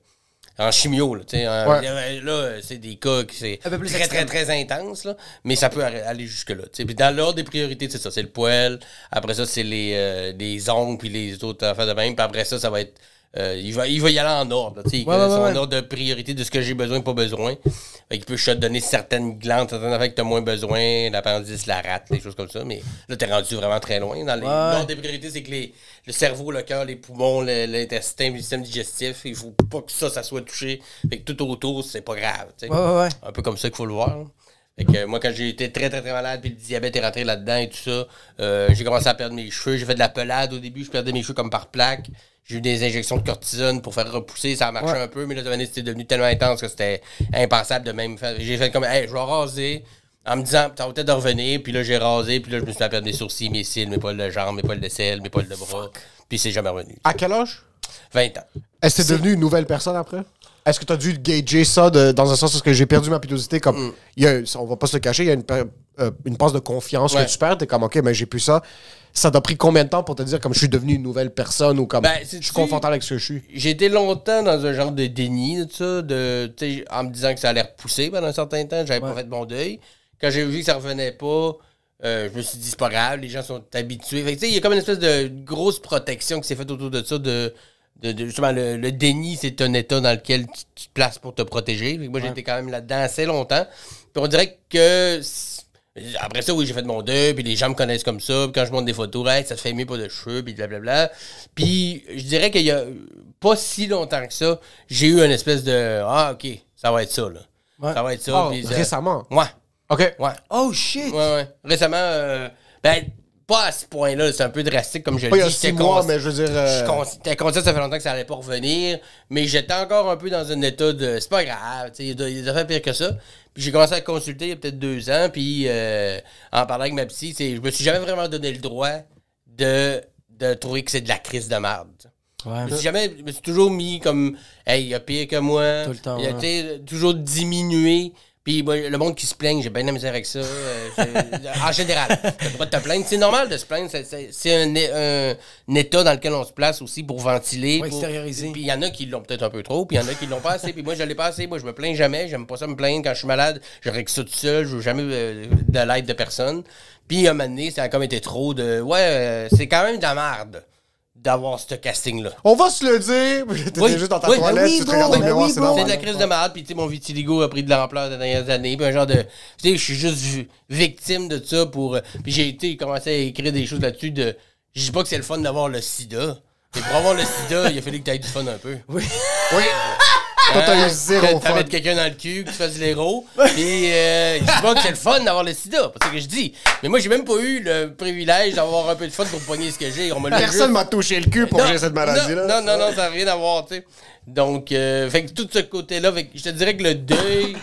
Speaker 4: en chimio. Là, tu sais, en-
Speaker 3: Ouais.
Speaker 4: euh, là, c'est des cas qui c'est très, très, très intense. Là, mais ça peut aller jusque-là. tu sais. Puis dans l'ordre des priorités, c'est ça. C'est le poil. Après ça, c'est les, euh, les ongles puis les autres affaires de même. Puis après ça, ça va être... euh, il, va, il va y aller en ordre. là, tu
Speaker 2: Ouais, ouais,
Speaker 4: son
Speaker 2: ouais.
Speaker 4: ordre de priorité de ce que j'ai besoin pas besoin. Fait qu'il peut te donner certaines glandes, certaines affaires que t'as moins besoin, l'appendice, la rate, des choses comme ça. Mais là, t'es rendu vraiment très loin. Dans. L'ordre des priorités, c'est que les, le cerveau, le cœur, les poumons, l'intestin, le système digestif, il faut pas que ça, ça soit touché. Fait que tout autour, c'est pas grave. tu sais.
Speaker 2: Ouais, ouais, ouais.
Speaker 4: Un peu comme ça qu'il faut le voir. là. Fait que moi, quand j'ai été très, très, très malade, puis le diabète est rentré là-dedans et tout ça, euh, j'ai commencé à perdre mes cheveux. J'ai fait de la pelade au début, je perdais mes cheveux comme par plaque. J'ai eu des injections de cortisone pour faire repousser, ça a marché un peu, mais là, c'était devenu tellement intense que c'était impensable de même faire. J'ai fait comme, hey, je vais raser. En me disant, va peut-être de revenir, puis là, j'ai rasé, puis là, je me suis fait perdre mes sourcils, mes cils, mes poils de jambes, mes poils de selle, mes poils de bras, puis c'est jamais revenu.
Speaker 3: À quel âge?
Speaker 4: 20 ans.
Speaker 3: Est-ce que t'es devenu une nouvelle personne après? Est-ce que t'as dû gager ça de- dans un sens où que j'ai perdu ma pilosité? Comme,
Speaker 4: Mm.
Speaker 3: y a, on va pas se le cacher, il y a une, euh, une passe de confiance
Speaker 4: Ouais.
Speaker 3: que tu perds. T'es comme, OK, mais j'ai plus ça. Ça t'a pris combien de temps pour te dire comme je suis devenu une nouvelle personne ou comme
Speaker 4: Ben,
Speaker 3: je suis confortable avec ce que je suis?
Speaker 4: J'ai été longtemps dans un genre de déni de ça, de, en me disant que ça allait repousser pendant un certain temps. J'avais pas fait mon deuil. Quand j'ai vu que ça revenait pas, euh, je me suis dit, c'est pas grave, les gens sont habitués. Fait il y a comme une espèce de grosse protection qui s'est faite autour de ça. De, de, de- justement, le, le déni, c'est un état dans lequel tu, tu te places pour te protéger. Fait que moi, été quand même là-dedans assez longtemps. Puis on dirait que. Après ça, oui, j'ai fait mon deuil, puis les gens me connaissent comme ça. Puis quand je montre des photos, hey, ça te fait mieux pas de cheveux, puis blablabla. Puis je dirais qu'il y a pas si longtemps que ça, j'ai eu une espèce de Ah, ok, ça va être ça, là.
Speaker 2: Ouais.
Speaker 4: Ça va être ça.
Speaker 3: Oh,
Speaker 4: ça-
Speaker 3: récemment?
Speaker 4: Ouais,
Speaker 3: OK.
Speaker 4: ouais,
Speaker 2: Oh shit!
Speaker 4: ouais, ouais. Récemment, euh, ben, pas à ce point-là, c'est un peu drastique comme je
Speaker 3: Pas il y
Speaker 4: le
Speaker 3: a
Speaker 4: dis.
Speaker 3: six
Speaker 4: j'étais
Speaker 3: mois,
Speaker 4: consci-
Speaker 3: mais je veux dire.
Speaker 4: je
Speaker 3: euh,
Speaker 4: J'étais conscient que ça fait longtemps que ça allait pas revenir, mais j'étais encore un peu dans un état de c'est pas grave, tu sais, il y a de- il y a des affaires pires que ça. Puis j'ai commencé à consulter il y a peut-être deux ans, puis euh, en parlant avec ma psy, c'est- je me suis jamais vraiment donné le droit de, de trouver que c'est de la crise de merde.
Speaker 2: Ouais.
Speaker 4: Je me suis jamais, je me suis toujours mis comme, hey, il y a pire que moi.
Speaker 2: Tout le temps,
Speaker 4: Il y a,
Speaker 2: ouais.
Speaker 4: toujours diminué. Puis moi, le monde qui se plaigne, j'ai bien de la misère avec ça. euh, en général, t'as le droit de te plaindre. C'est normal de se plaindre. c'est- C'est c'est un, un- un état dans lequel on se place aussi pour ventiler.
Speaker 2: Pour extérioriser.
Speaker 4: Puis il y en a qui l'ont peut-être un peu trop, puis il y en a qui l'ont pas assez. Puis moi, je l'ai pas assez. Moi, je me plains jamais. J'aime pas ça me plaindre. Quand je suis malade, je règle ça tout seul. Je veux jamais euh, de l'aide de personne. Puis à un moment donné, ça a comme été trop de. Ouais, euh, c'est quand même de la merde d'avoir ce casting-là.
Speaker 3: On va se le dire. T'étais
Speaker 4: Oui,
Speaker 3: juste dans ta
Speaker 4: oui,
Speaker 3: toilette,
Speaker 2: oui,
Speaker 3: tu te le
Speaker 2: ben
Speaker 3: miroir,
Speaker 2: oui,
Speaker 3: c'est normal.
Speaker 4: de la crise de malade, puis tu sais, mon vitiligo a pris de l'ampleur des dernières années, puis un genre de... Tu sais, je suis juste vi- victime de ça pour... euh, Puis j'ai été commencé à écrire des choses là-dessus de... Je dis pas que c'est le fun d'avoir le sida, mais pour avoir le sida, il a fallu que tu aies du fun un peu.
Speaker 3: Oui. Toi, t'as eu zéro fun.
Speaker 4: mettre quelqu'un dans le cul, que tu fasses l'héros. Puis, euh, je dis pas que c'est le fun d'avoir le sida, c'est ce que je dis. Mais moi, j'ai même pas eu le privilège d'avoir un peu de fun pour pogner ce que j'ai. On me
Speaker 3: Personne m'a touché le cul pour que j'ai cette maladie-là.
Speaker 4: non, non, non, non, ça n'a rien à voir, tu sais. Donc, euh, fait que tout ce côté-là, fait que je te dirais que le deuil,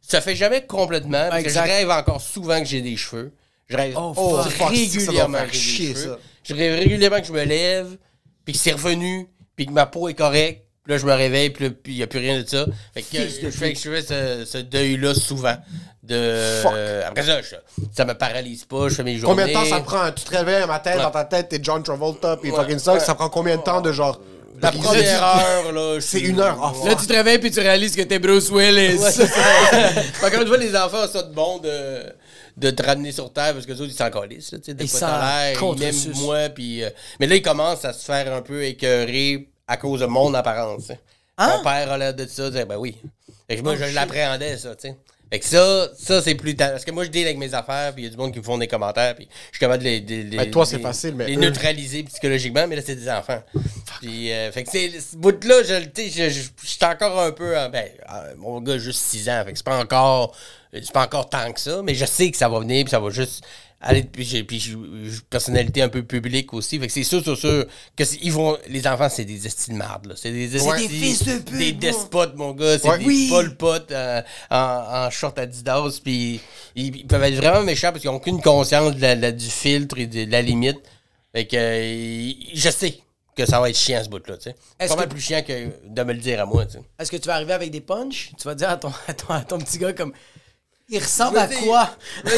Speaker 4: ça fait jamais complètement. Parce que je rêve encore souvent que j'ai des cheveux. Je rêve
Speaker 2: Oh,
Speaker 3: Oh,
Speaker 4: régulièrement
Speaker 3: ça doit
Speaker 4: que
Speaker 3: chier,
Speaker 4: cheveux.
Speaker 3: ça.
Speaker 4: Je rêve régulièrement que je me lève, puis que c'est revenu, puis que ma peau est correcte. Puis là, je me réveille, puis il n'y a plus rien de ça. Fait que, je fais que je fais ce, ce deuil-là souvent. De,
Speaker 3: Fuck.
Speaker 4: euh, après ça, je- ça me paralyse pas, je fais mes journées.
Speaker 3: Combien de temps ça prend? Tu te réveilles un matin,
Speaker 4: Ouais.
Speaker 3: dans ta tête, t'es John Travolta, puis
Speaker 4: Ouais,
Speaker 3: fucking ça.
Speaker 4: ouais.
Speaker 3: Ça prend combien de temps de genre
Speaker 4: La première heure, là.
Speaker 3: C'est une heure. Oh,
Speaker 2: Là, tu te réveilles puis tu réalises que t'es Bruce Willis.
Speaker 4: Que, tu vois, les enfants ont ça de bon de, de te ramener sur terre parce que les autres, ils s'en calissent, là, tu sais, de
Speaker 2: Ils s'en
Speaker 4: l'air, ils
Speaker 2: contre-sucent.
Speaker 4: m'aiment moi, puis... euh, mais là, ils commencent à se faire un peu écœurer à cause de mon apparence. hein.
Speaker 2: Hein?
Speaker 4: Mon père a l'air de ça, tu sais, ben oui. Fait que moi, je l'appréhendais, ça, tu sais. Fait que ça, ça c'est plus... ta- Parce que moi, je deal avec mes affaires, puis il y a du monde qui me font des commentaires, puis je suis capable de les... de les-
Speaker 3: toi, c'est
Speaker 4: les-
Speaker 3: facile, mais
Speaker 4: Les
Speaker 3: eux-
Speaker 4: neutraliser psychologiquement, mais là, c'est des enfants. Puis, euh, fait que c'est... Ce bout-là, je le... je- je je suis encore un peu... en- Ben, euh, mon gars a juste 6 ans, fait que c'est pas encore... C'est pas encore tant que ça, mais je sais que ça va venir, puis ça va juste... Aller, puis j'ai puis une personnalité un peu publique aussi. Fait que c'est sûr, sûr, sûr que ils vont. Les enfants, c'est des estis de marde, là. C'est des
Speaker 2: des
Speaker 4: estis-
Speaker 2: fils de pute,
Speaker 4: Des despotes, mon gars. C'est
Speaker 3: Ouais.
Speaker 4: des
Speaker 2: Oui.
Speaker 4: Paul euh, en, en short Adidas. Puis ils, ils peuvent être vraiment méchants parce qu'ils n'ont aucune conscience de la- la- du filtre et de, la limite. Fait que euh, je sais que ça va être chiant ce bout-là. C'est pas mal plus chiant que de me le dire à moi.
Speaker 2: Est-ce que tu vas arriver avec des punchs? Tu vas dire à ton, à ton, à ton petit gars comme. Il ressemble à quoi?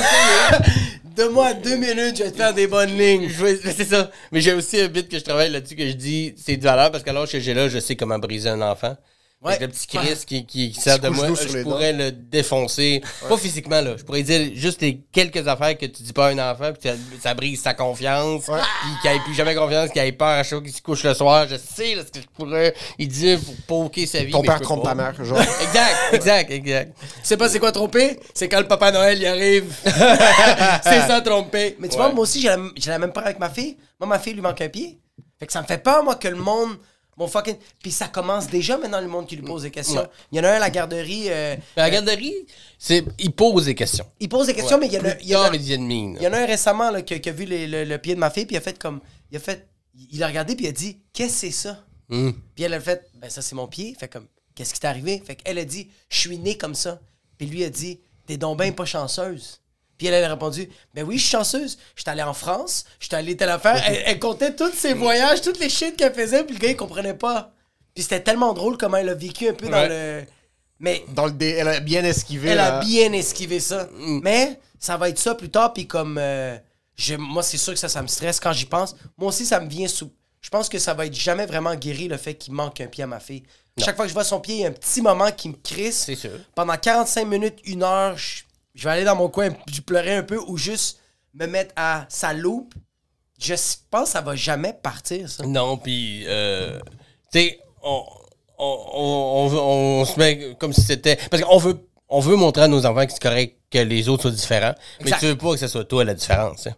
Speaker 2: Donne-moi deux minutes, je vais te faire des bonnes lignes.
Speaker 4: C'est ça. Mais j'ai aussi un bit que je travaille là-dessus que je dis c'est de valeur parce que alors que j'ai là, je sais comment briser un enfant.
Speaker 2: Ouais.
Speaker 4: Le petit Chris qui, qui, qui sert de moi, je pourrais le défoncer. Pas physiquement, là. Je pourrais dire juste les quelques affaires que tu dis pas à un enfant, puis ça, ça brise sa confiance,
Speaker 3: Ouais.
Speaker 4: puis qu'il ait plus jamais confiance, qu'il ait peur à chaque fois qu'il se couche le soir. Je sais là, ce que je pourrais y dire pour poker sa vie.
Speaker 3: Ton père trompe
Speaker 4: pas.
Speaker 3: ta mère, genre.
Speaker 4: Exact, exact, exact.
Speaker 2: Tu sais pas c'est quoi tromper? C'est quand le Papa Noël y arrive. c'est ça tromper. Mais tu vois, moi aussi, j'ai la, j'ai la même peur avec ma fille. Moi, ma fille lui manque un pied. Fait que ça me fait peur, moi, que le monde. Mon fucking. Puis ça commence déjà maintenant, le monde qui lui pose des questions.
Speaker 4: Ouais.
Speaker 2: Il y en a un à la garderie. euh,
Speaker 4: la garderie, c'est, il pose des questions.
Speaker 2: il pose des questions, mais il y en a.
Speaker 4: Plus
Speaker 2: il y en a-
Speaker 4: tard, ils deviennent mine.
Speaker 2: Il y en a un récemment là, qui, a- qui a vu les- le, le pied de ma fille, puis il a fait comme. Il a fait. Il a regardé, puis il a dit Qu'est-ce que c'est ça?
Speaker 4: Hum.
Speaker 2: Puis elle a fait Ben, ça, c'est mon pied. Fait comme Qu'est-ce qui t'est arrivé Fait qu'elle a dit Je suis née comme ça. Puis lui a dit T'es donc ben pas chanceuse. Puis elle, elle a répondu Ben oui, je suis chanceuse. J'étais allée en France, j'étais allée telle affaire. Elle, elle comptait tous ses voyages, toutes les shit qu'elle faisait, puis le gars, il comprenait pas. Puis c'était tellement drôle comment elle a vécu un peu dans le. Mais
Speaker 3: Dans le dé, elle a bien esquivé.
Speaker 2: elle
Speaker 3: là.
Speaker 2: a bien esquivé ça. Mais ça va être ça plus tard. Puis comme. euh, je- moi, c'est sûr que ça, ça me stresse quand j'y pense. Moi aussi, ça me vient sous. Je pense que ça va être jamais vraiment guéri le fait qu'il manque un pied à ma fille. Chaque fois que je vois son pied, il y a un petit moment qui me crisse.
Speaker 4: C'est sûr.
Speaker 2: Pendant 45 minutes, une heure, je, je vais aller dans mon coin, je pleurer un peu ou juste me mettre à sa loupe. Je pense que ça va jamais partir, ça.
Speaker 4: Non, puis, euh, tu sais, on, on, on, on veut- on se met comme si c'était. Parce qu'on veut, on veut montrer à nos enfants que c'est correct que les autres soient différents,
Speaker 2: Exact.
Speaker 4: mais tu veux pas que ce soit toi la différence. hein.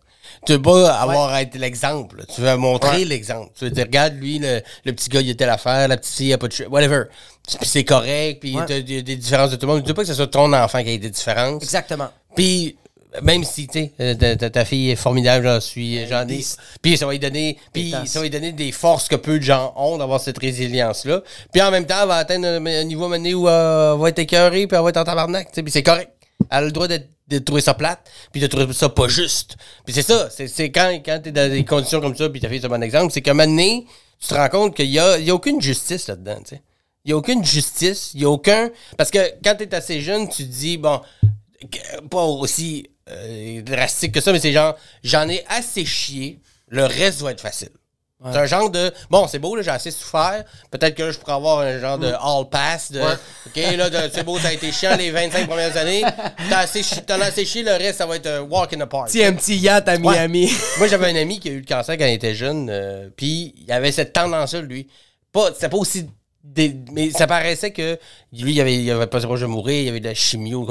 Speaker 4: Tu veux pas avoir à être l'exemple. Tu veux montrer l'exemple. Tu veux dire, regarde, lui, le, le petit gars, il a telle affaire, la petite fille, il a pas de whatever. Puis c'est correct, puis
Speaker 2: Ouais.
Speaker 4: t'as des, des différences de tout le monde. Tu veux pas que ce soit ton enfant qui ait des différences.
Speaker 2: Exactement.
Speaker 4: Puis même si tu sais euh, ta, fille est formidable, j'en suis j'en ai. Puis ça va lui donner puis ça va lui donner des forces que peu de gens ont d'avoir cette résilience là. Puis en même temps, elle va atteindre un, niveau mené où euh, elle va être écœurée puis elle va être en tabarnak, tu sais, puis c'est correct. Elle a le droit d'être- de trouver ça plate, puis de trouver ça pas juste. Puis c'est ça, c'est quand, quand t'es dans des conditions comme ça, puis ta fille c'est un bon exemple, c'est qu'à un moment donné, tu te rends compte qu'il y a, y a aucune justice là-dedans, tu sais. Il n'y a aucune justice, il n'y a aucun... Parce que quand tu es assez jeune, tu te dis, bon, pas aussi euh, drastique que ça, mais c'est genre, j'en ai assez chié, le reste va être facile. C'est un genre de, bon, c'est beau, là, j'ai assez souffert, peut-être que là, je pourrais avoir un genre de all pass, de, OK, là, c'est beau, ça a été chiant les 25 premières années, t'as assez, as assez chié, le reste, ça va être un walk in the park.
Speaker 2: Tiens, un petit yacht à Miami.
Speaker 4: Moi, j'avais un ami qui a eu le cancer quand il était jeune, euh, puis il avait cette tendance-là, lui. Pas, c'était pas aussi. dé- mais ça paraissait que lui, il avait, il avait pas proche de mourir, il avait de la chimio,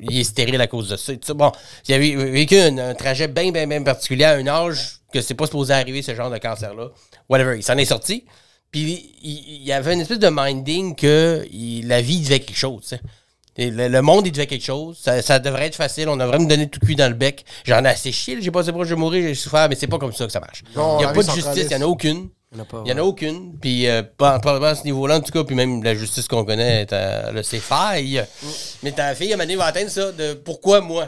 Speaker 4: il est stérile à cause de ça. et tout ça. Bon, il avait vécu un, un trajet bien, bien, bien particulier à un âge que c'est pas supposé arriver, ce genre de cancer-là. Whatever, il s'en est sorti. Puis il, y avait une espèce de minding que il- la vie devait quelque chose. tu sais. Et Le, le monde, il devait quelque chose. Ça, ça devrait être facile. On devrait me donner tout cuit dans le bec. J'en ai assez chié. là. J'ai passé proche de mourir. J'ai souffert. Mais c'est pas comme ça que ça marche.
Speaker 3: Non,
Speaker 4: il n'y a pas de justice. Il n'y en a aucune.
Speaker 2: Il y en a pas,
Speaker 4: Il n'y en a aucune. Puis, euh, pas, pas à ce niveau-là, en tout cas. Puis même la justice qu'on connaît, a ses failles. Mais ta fille, à un moment donné, va atteindre ça de pourquoi moi?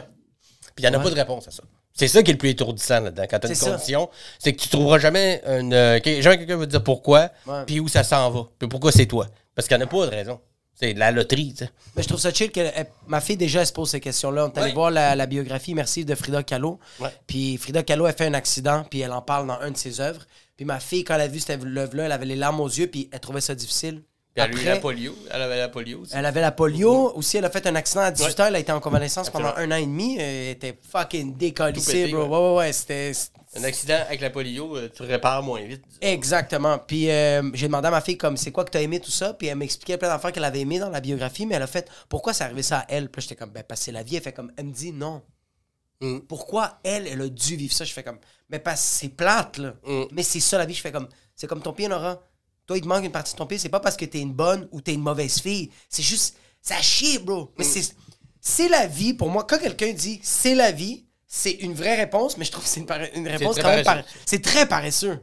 Speaker 4: Puis il n'y en a pas de réponse à ça. C'est ça qui est le plus étourdissant là-dedans. Quand tu as une condition, c'est que tu trouveras jamais une. euh, que- jamais quelqu'un va te dire pourquoi, puis où ça s'en va, puis pourquoi c'est toi. Parce qu'il n'y en a pas de raison. C'est de la loterie, tu sais.
Speaker 2: Mais je trouve ça chill que elle- ma fille déjà elle se pose ces questions-là. On est allé
Speaker 4: Ouais.
Speaker 2: voir la, la biographie Merci de Frida Kahlo.
Speaker 4: Ouais.
Speaker 2: Puis Frida Kahlo a fait un accident, puis elle en parle dans une de ses œuvres. Puis ma fille, quand elle a vu cette love-là, elle avait les larmes aux yeux, puis elle trouvait ça difficile.
Speaker 4: Puis elle a eu la polio. Elle avait la polio aussi.
Speaker 2: elle avait la polio. Aussi, elle a fait un accident à 18 ans. Elle a été en convalescence pendant un an et demi. Elle était fucking
Speaker 4: pété,
Speaker 2: bro.
Speaker 4: ouais.
Speaker 2: Ouais, ouais, ouais. C'était.
Speaker 4: Un accident avec la polio, euh, tu répares moins vite.
Speaker 2: Exactement. Puis euh, j'ai demandé à ma fille comme c'est quoi que t'as aimé tout ça, puis elle m'expliquait plein d'affaires qu'elle avait aimé dans la biographie, mais elle a fait pourquoi c'est arrivé ça à elle? Puis là, j'étais comme ben parce que c'est la vie. Elle fait comme elle me dit non.
Speaker 4: Mm.
Speaker 2: Pourquoi elle, elle a dû vivre ça? Je fais comme mais parce que c'est plate là.
Speaker 4: Mm.
Speaker 2: Mais c'est ça la vie. Je fais comme c'est comme ton pied Nora. Toi il te manque une partie de ton pied. C'est pas parce que t'es une bonne ou t'es une mauvaise fille. C'est juste ça chie bro. Mais c'est c'est la vie pour moi. Quand quelqu'un dit c'est la vie, c'est une vraie réponse, mais je trouve que c'est une, réponse quand même pare- c'est très paresseux.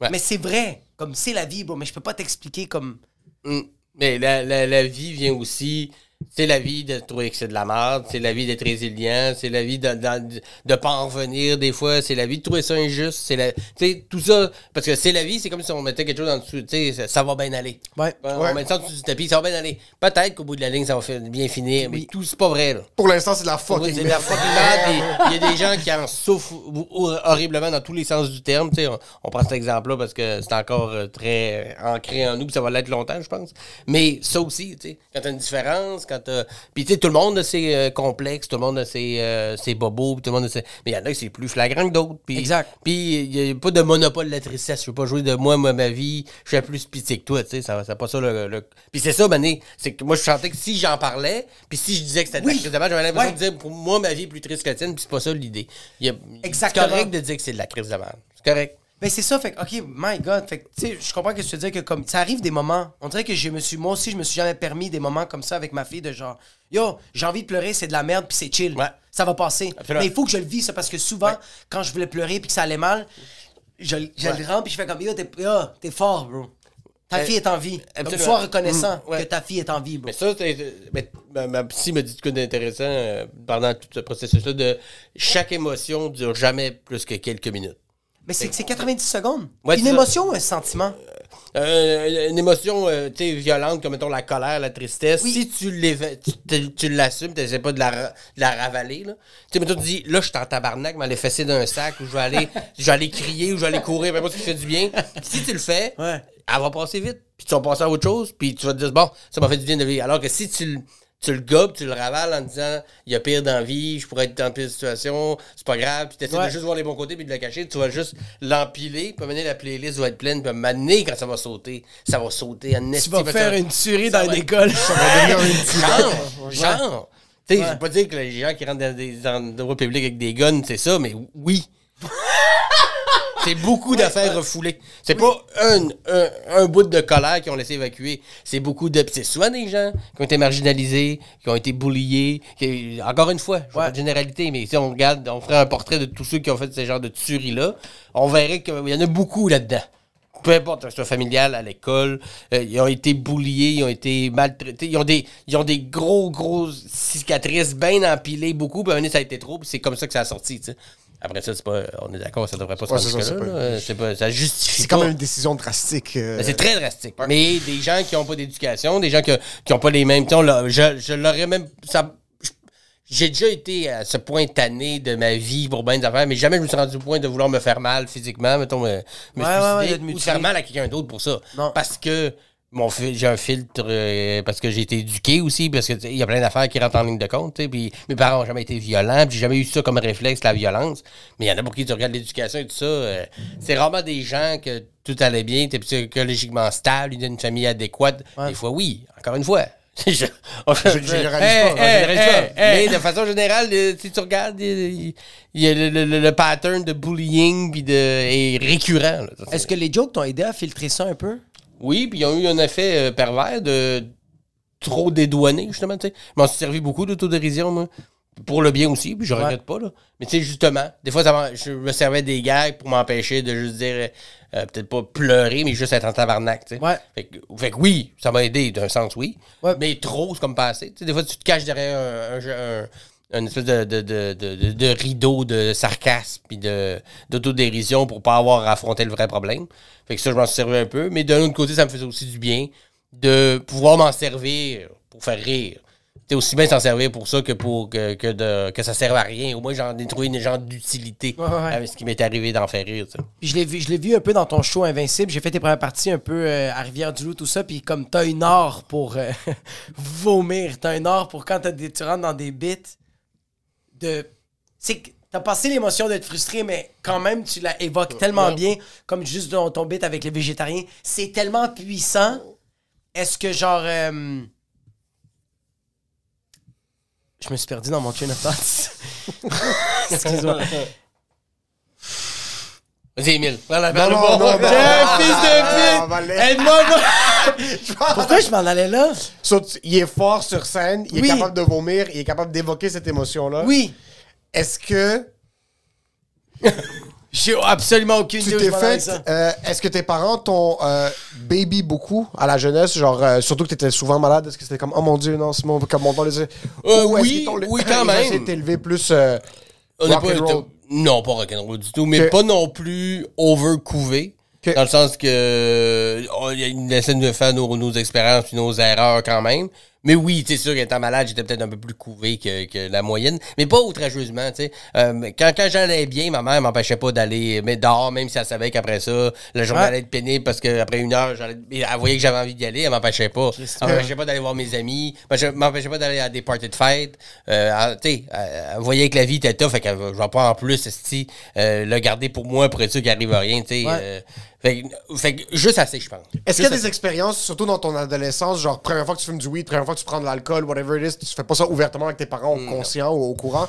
Speaker 4: Ouais.
Speaker 2: Mais c'est vrai. Comme c'est la vie, bro. Mais je peux pas t'expliquer comme.
Speaker 4: Mm. Mais la, la, la vie vient aussi. C'est la vie de trouver que c'est de la merde, c'est la vie d'être résilient, c'est la vie de, de, de pas en revenir des fois, c'est la vie de trouver ça injuste, c'est la. Tu sais, tout ça. Parce que c'est la vie, c'est comme si on mettait quelque chose en dessous, tu sais, ça, va bien aller.
Speaker 2: Ouais.
Speaker 4: On
Speaker 3: Ouais.
Speaker 4: met ça en dessous du tapis, ça va bien aller. Peut-être qu'au bout de la ligne, ça va bien finir, mais tout, c'est pas vrai, là.
Speaker 3: Pour l'instant, c'est de la fucking
Speaker 4: c'est de la fucking Il y a des gens qui en souffrent hor- horriblement dans tous les sens du terme. tu sais. On, on prend cet exemple-là parce que c'est encore euh, très ancré en nous, puis ça va l'être longtemps, je pense. Mais ça aussi, tu sais, quand t'as une différence, quand t'as. Puis tu sais, tout le monde a ses euh, complexes, tout le monde a ses, euh, ses bobos, puis tout le monde a ses. Mais il y en a qui c'est plus flagrant que d'autres. Puis,
Speaker 2: Exact.
Speaker 4: Puis il n'y a pas de monopole de la tristesse. Je veux pas jouer de moi, moi, ma vie. Je suis plus pitié que toi, tu sais. Ça, c'est pas ça le. le- Puis c'est ça, Mané. C'est que moi, je sentais que si j'en parlais, puis si je disais que c'était de la crise de j'avais l'impression
Speaker 2: Ouais.
Speaker 4: de dire pour moi, ma vie est plus triste que la tienne, puis c'est pas ça l'idée. A-
Speaker 2: Exactement.
Speaker 4: C'est correct de dire que c'est de la crise de merde. C'est correct.
Speaker 2: Mais c'est ça, fait OK, my God. Fait tu sais, je comprends que tu veux dire que, comme, ça arrive des moments. On dirait que je me suis, moi aussi, je me suis jamais permis des moments comme ça avec ma fille, de genre, yo, j'ai envie de pleurer, c'est de la merde, puis c'est chill.
Speaker 4: Ouais.
Speaker 2: Ça va passer.
Speaker 4: Absolument.
Speaker 2: Mais il faut que je le vis, ça, parce que souvent, quand je voulais pleurer, puis que ça allait mal, je, je le rends, puis je fais comme, yo, t'es fort, bro. Ta
Speaker 4: Euh,
Speaker 2: fille est en vie.
Speaker 4: Absolument.
Speaker 2: sois reconnaissant
Speaker 4: Mm, ouais.
Speaker 2: que ta fille est en vie, bro.
Speaker 4: Mais ça, c'est- mais ma, ma psy m'a dit de quoi d'intéressant euh, pendant tout ce processus-là de chaque émotion dure jamais plus que quelques minutes.
Speaker 2: Mais c'est que c'est 90 secondes.
Speaker 4: Ouais,
Speaker 2: une émotion ou un sentiment?
Speaker 4: Euh, une émotion euh, violente comme mettons la colère, la tristesse,
Speaker 2: Oui.
Speaker 4: si tu l'assumes, tu pas de la, de la ravaler. Là. Tu sais, mettons, tu dis, là, je suis en tabarnak, mais aller fesser d'un sac, ou je vais aller, je vais aller crier, ou je vais aller courir, peu importe ce qui fait du bien. Si tu le fais,
Speaker 2: Ouais.
Speaker 4: elle va passer vite. Puis tu vas passer à autre chose, puis tu vas te dire, bon, ça m'a fait du bien de vivre. Alors que si tu, tu le gobes, tu le ravales en disant, il y a pire dans vie, je pourrais être dans pire situation, c'est pas grave, puis tu essaies
Speaker 2: Ouais.
Speaker 4: de juste voir les bons côtés, puis de le cacher, tu vas juste l'empiler, puis mener la playlist va être pleine, puis m'amener quand ça va sauter, ça va sauter en
Speaker 2: Tu vas faire une tuerie
Speaker 4: ça
Speaker 2: dans
Speaker 4: va-
Speaker 2: l'école.
Speaker 4: Genre, genre. Tu sais, je veux pas dire que les gens qui rentrent dans des endroits publics avec des guns, c'est ça, mais oui. C'est beaucoup d'affaires refoulées. C'est pas un, un, un bout de colère qu'ils ont laissé évacuer. C'est beaucoup de. C'est souvent des gens qui ont été marginalisés, qui ont été bulliés. qui- encore une fois, je pas de généralité, mais si on regarde, on ferait un portrait de tous ceux qui ont fait ce genre de tueries-là, on verrait qu'il y en a beaucoup là-dedans. Peu importe, que ce soit familial, à l'école, euh, ils ont été bouliés, ils ont été maltraités, ils ont des, ils ont des gros, grosses cicatrices bien empilées, beaucoup, puis à un moment donné, ça a été trop, puis c'est comme ça que ça a sorti, tu sais. Après ça, c'est pas, on est d'accord, ça devrait pas se
Speaker 3: c'est ça,
Speaker 4: jusque-là,
Speaker 3: c'est pas-
Speaker 4: là. Euh, c'est pas, ça justifie
Speaker 3: C'est quand même une décision drastique. euh,
Speaker 4: Mais C'est très drastique. Mais des gens qui n'ont pas d'éducation, des gens qui n'ont pas les mêmes. l'a- Je, je l'aurais même. ça- J'ai déjà été à ce point tanné de ma vie pour bien des affaires, mais jamais je me suis rendu au point de vouloir me faire mal physiquement, mettons, me, me
Speaker 2: Ouais, ouais, ouais,
Speaker 4: suicider
Speaker 2: de
Speaker 4: ou de
Speaker 2: mutiler.
Speaker 4: faire mal à quelqu'un d'autre pour ça.
Speaker 2: Non.
Speaker 4: Parce que mon j'ai un filtre, euh, parce que j'ai été éduqué aussi, parce que tu sais, il y a plein d'affaires qui rentrent en ligne de compte. Puis mes parents n'ont jamais été violents, puis j'ai jamais eu ça comme réflexe, la violence. Mais il y en a pour qui tu regardes l'éducation et tout ça. euh, c'est rarement des gens que tout allait bien, tu es psychologiquement stable, d'une famille adéquate. Des fois, oui, encore une fois. je, on-
Speaker 3: Je généralise
Speaker 4: Hey,
Speaker 3: pas.
Speaker 4: hey,
Speaker 3: je généralise
Speaker 4: hey,
Speaker 3: pas.
Speaker 4: hey. Mais de façon générale, euh, si tu regardes, il il y a le, le- le- le pattern de bullying puis de, est récurrent.
Speaker 2: Est-ce que les jokes t'ont aidé à filtrer ça un peu?
Speaker 4: Oui, puis ils ont eu un effet euh, pervers de trop dédouaner, justement, tu sais. Je m'en suis servi beaucoup d'autodérision, moi. Pour le bien aussi, puis je
Speaker 2: Ouais.
Speaker 4: regrette pas, là. Mais tu sais, justement, des fois, ça je me servais des gags pour m'empêcher de juste dire, euh, peut-être pas pleurer, mais juste être en tabarnak, tu sais.
Speaker 2: Ouais.
Speaker 4: Fait que, fait que oui, ça m'a aidé d'un sens, oui.
Speaker 2: Ouais.
Speaker 4: Mais trop, c'est comme pas assez. Tu sais, des fois, tu te caches derrière un, un- un- une espèce de, de, de, de, de- de rideau de sarcasme puis de, d'autodérision pour pas avoir à affronter le vrai problème. Fait que ça, je m'en suis servi un peu. Mais d'un autre côté, ça me faisait aussi du bien de pouvoir m'en servir pour faire rire. t'es aussi bien s'en servir pour ça que pour que, que, de, que ça serve à rien. Au moins, j'en ai trouvé une genre d'utilité
Speaker 2: Ouais, ouais.
Speaker 4: avec ce qui m'est arrivé d'en faire rire.
Speaker 2: Puis je l'ai vu, je l'ai vu un peu dans ton show Invincible. J'ai fait tes premières parties un peu euh, à Rivière-du-Loup, tout ça. Puis comme t'as une heure pour euh, vomir, t'as une heure pour quand t'as des, tu rentres dans des bits de. C'est que t'as passé l'émotion d'être frustré, mais quand même, tu la évoques tellement bien, comme juste dans ton bit avec les végétariens. C'est tellement puissant. Est-ce que genre. euh, Je me suis perdu dans mon train of thoughts. Excuse-moi.
Speaker 4: Vas-y, Emile. Voilà,
Speaker 3: Non,
Speaker 4: parle
Speaker 3: non,
Speaker 4: pas.
Speaker 3: non, non.
Speaker 2: J'ai un fils de
Speaker 3: Ah,
Speaker 2: pute! Aide-moi, moi! Pourquoi je m'en allais là?
Speaker 3: So, tu- il est fort sur scène, il
Speaker 2: Oui.
Speaker 3: est capable de vomir, il est capable d'évoquer cette émotion-là.
Speaker 2: Oui.
Speaker 3: Est-ce que
Speaker 2: J'ai absolument aucune
Speaker 3: tu
Speaker 2: idée
Speaker 3: t'es
Speaker 2: avec
Speaker 3: fait.
Speaker 2: ça.
Speaker 3: euh, Est-ce que tes parents t'ont euh, baby beaucoup à la jeunesse? Genre, euh, surtout que t'étais souvent malade. Est-ce que c'était comme, oh mon dieu, non, c'est mon. Comme mon temps les.
Speaker 4: Euh,
Speaker 3: Ou
Speaker 4: oui, oui, quand même.
Speaker 3: de t'élever plus. euh,
Speaker 4: On
Speaker 3: rock
Speaker 4: pas
Speaker 3: and roll?
Speaker 4: Non, pas rock'n'roll du tout, mais pas non plus overcouvé. Dans le sens que euh, on- il essaie de faire nos, nos expériences puis nos erreurs quand même. Mais oui, c'est sûr qu'étant malade, j'étais peut-être un peu plus couvé que, que la moyenne, mais pas outrageusement, tu sais. Euh, quand quand j'allais bien, ma mère m'empêchait pas d'aller mais dehors, même si elle savait qu'après ça, la journée
Speaker 2: Ouais.
Speaker 4: allait être pénible parce qu'après une heure, elle voyait que j'avais envie d'y aller, elle m'empêchait pas. Elle m'empêchait pas d'aller voir mes amis, elle m'empêchait pas d'aller à des parties de fête. Euh, tu sais, elle, voyait que la vie était tough, fait qu'elle je vais pas en plus, esti, euh, le garder pour moi pour être sûr qu'il arrive à rien, tu sais.
Speaker 2: Ouais.
Speaker 4: Fait, que- fait juste assez, je pense.
Speaker 3: Est-ce qu'il y a des expériences, surtout dans ton adolescence, genre première fois que tu fumes du weed, première fois que tu prends de l'alcool, whatever it is, tu fais pas ça ouvertement avec tes parents au conscient ou au courant,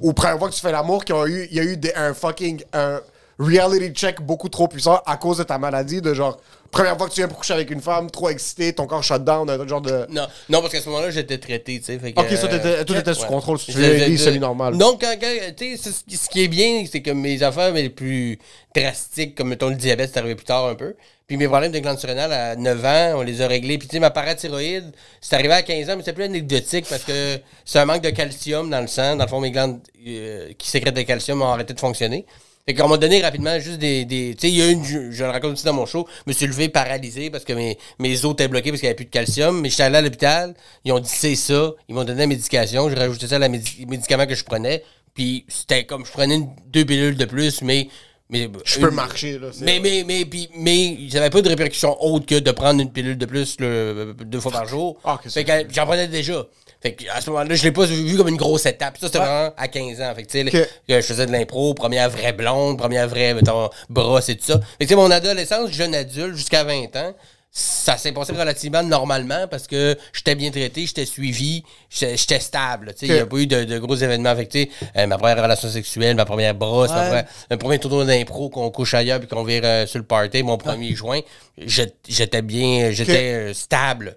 Speaker 3: ou première fois que tu fais l'amour, qu'il y a eu, il y a eu des- un fucking un reality check beaucoup trop puissant à cause de ta maladie, de genre première fois que tu viens pour coucher avec une femme, trop excité, ton corps shut down, un genre de.
Speaker 4: Non, non, parce qu'à ce moment-là, j'étais traité, tu sais. fait que,
Speaker 3: Ok, ça, t'étais-
Speaker 4: euh,
Speaker 3: tout était sous contrôle, si tu veux, semi-normale.
Speaker 4: Donc, quand, quand- tu sais, ce qui- est bien, c'est que mes affaires les plus drastiques, comme mettons le diabète, c'est arrivé plus tard un peu. Puis mes problèmes de glande surrénale à 9 ans, on les a réglés. Puis tu sais, ma parathyroïde, c'est arrivé à 15 ans, mais c'est plus anecdotique parce que c'est un manque de calcium dans le sang. Dans le fond, mes glandes euh, qui sécrètent de calcium ont arrêté de fonctionner. Fait qu'on m'a donné rapidement juste des. des tu sais, il y a une. Je, je le raconte aussi dans mon show. Je me suis levé paralysé parce que mes, mes os étaient bloqués parce qu'il n'y avait plus de calcium. Mais j'étais allé à l'hôpital. Ils ont dit c'est ça. Ils m'ont donné la médication. J'ai rajouté ça à la médi- médicament que je prenais. Puis c'était comme je prenais une- deux pilules de plus, mais. mais
Speaker 3: Je peux
Speaker 4: une-
Speaker 3: marcher, là.
Speaker 4: mais, mais, mais, puis- mais, ça n'avait pas de répercussions autres que de prendre une pilule de plus le- deux fois par jour.
Speaker 3: Ah, ok,
Speaker 4: fait que j'en prenais déjà. Fait que à ce moment-là, je l'ai pas vu comme une grosse étape. Ça, c'était vraiment à 15 ans. Fait que, tu sais,
Speaker 3: Ok.
Speaker 4: que je faisais de l'impro, première vraie blonde, première vraie, mettons, brosse et tout ça. Fait que, tu sais, mon adolescence, jeune adulte, jusqu'à 20 ans, ça s'est passé relativement normalement parce que j'étais bien traité, j'étais suivi, j'étais stable. Il n'y a pas eu de, de gros événements affectés. Euh, ma première relation sexuelle, ma première brosse, ma
Speaker 2: Ouais.
Speaker 4: première- un premier tournoi d'impro qu'on couche ailleurs puis qu'on vire euh, sur le party, mon premier juin, j'ai- j'étais bien, j'étais euh, stable.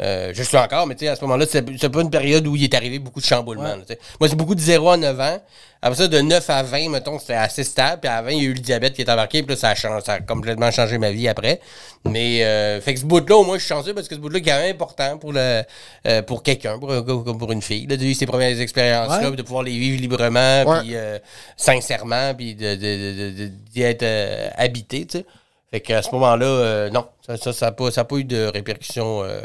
Speaker 4: Euh, je suis encore, mais à ce moment-là, c'est pas une période où il est arrivé beaucoup de chamboulements. là. Moi, c'est beaucoup de 0 à 9 ans. Après ça, de 9 à 20, mettons, c'était assez stable. Puis à 20, il y a eu le diabète qui est embarqué. Puis là, ça a, changé- ça a complètement changé ma vie après. Mais, euh, fait que ce bout-là, au moins, je suis chanceux parce que ce bout-là est quand même important pour, le, euh, pour quelqu'un, pour un gars comme pour une fille. Là, de vivre ses premières expériences-là,
Speaker 2: Ouais.
Speaker 4: de pouvoir les vivre librement, puis euh, sincèrement, puis de, de, de, être euh, habité, tu sais. Fait qu'à ce moment-là, euh, non, ça ça, ça a pas, ça pas eu de répercussions. euh,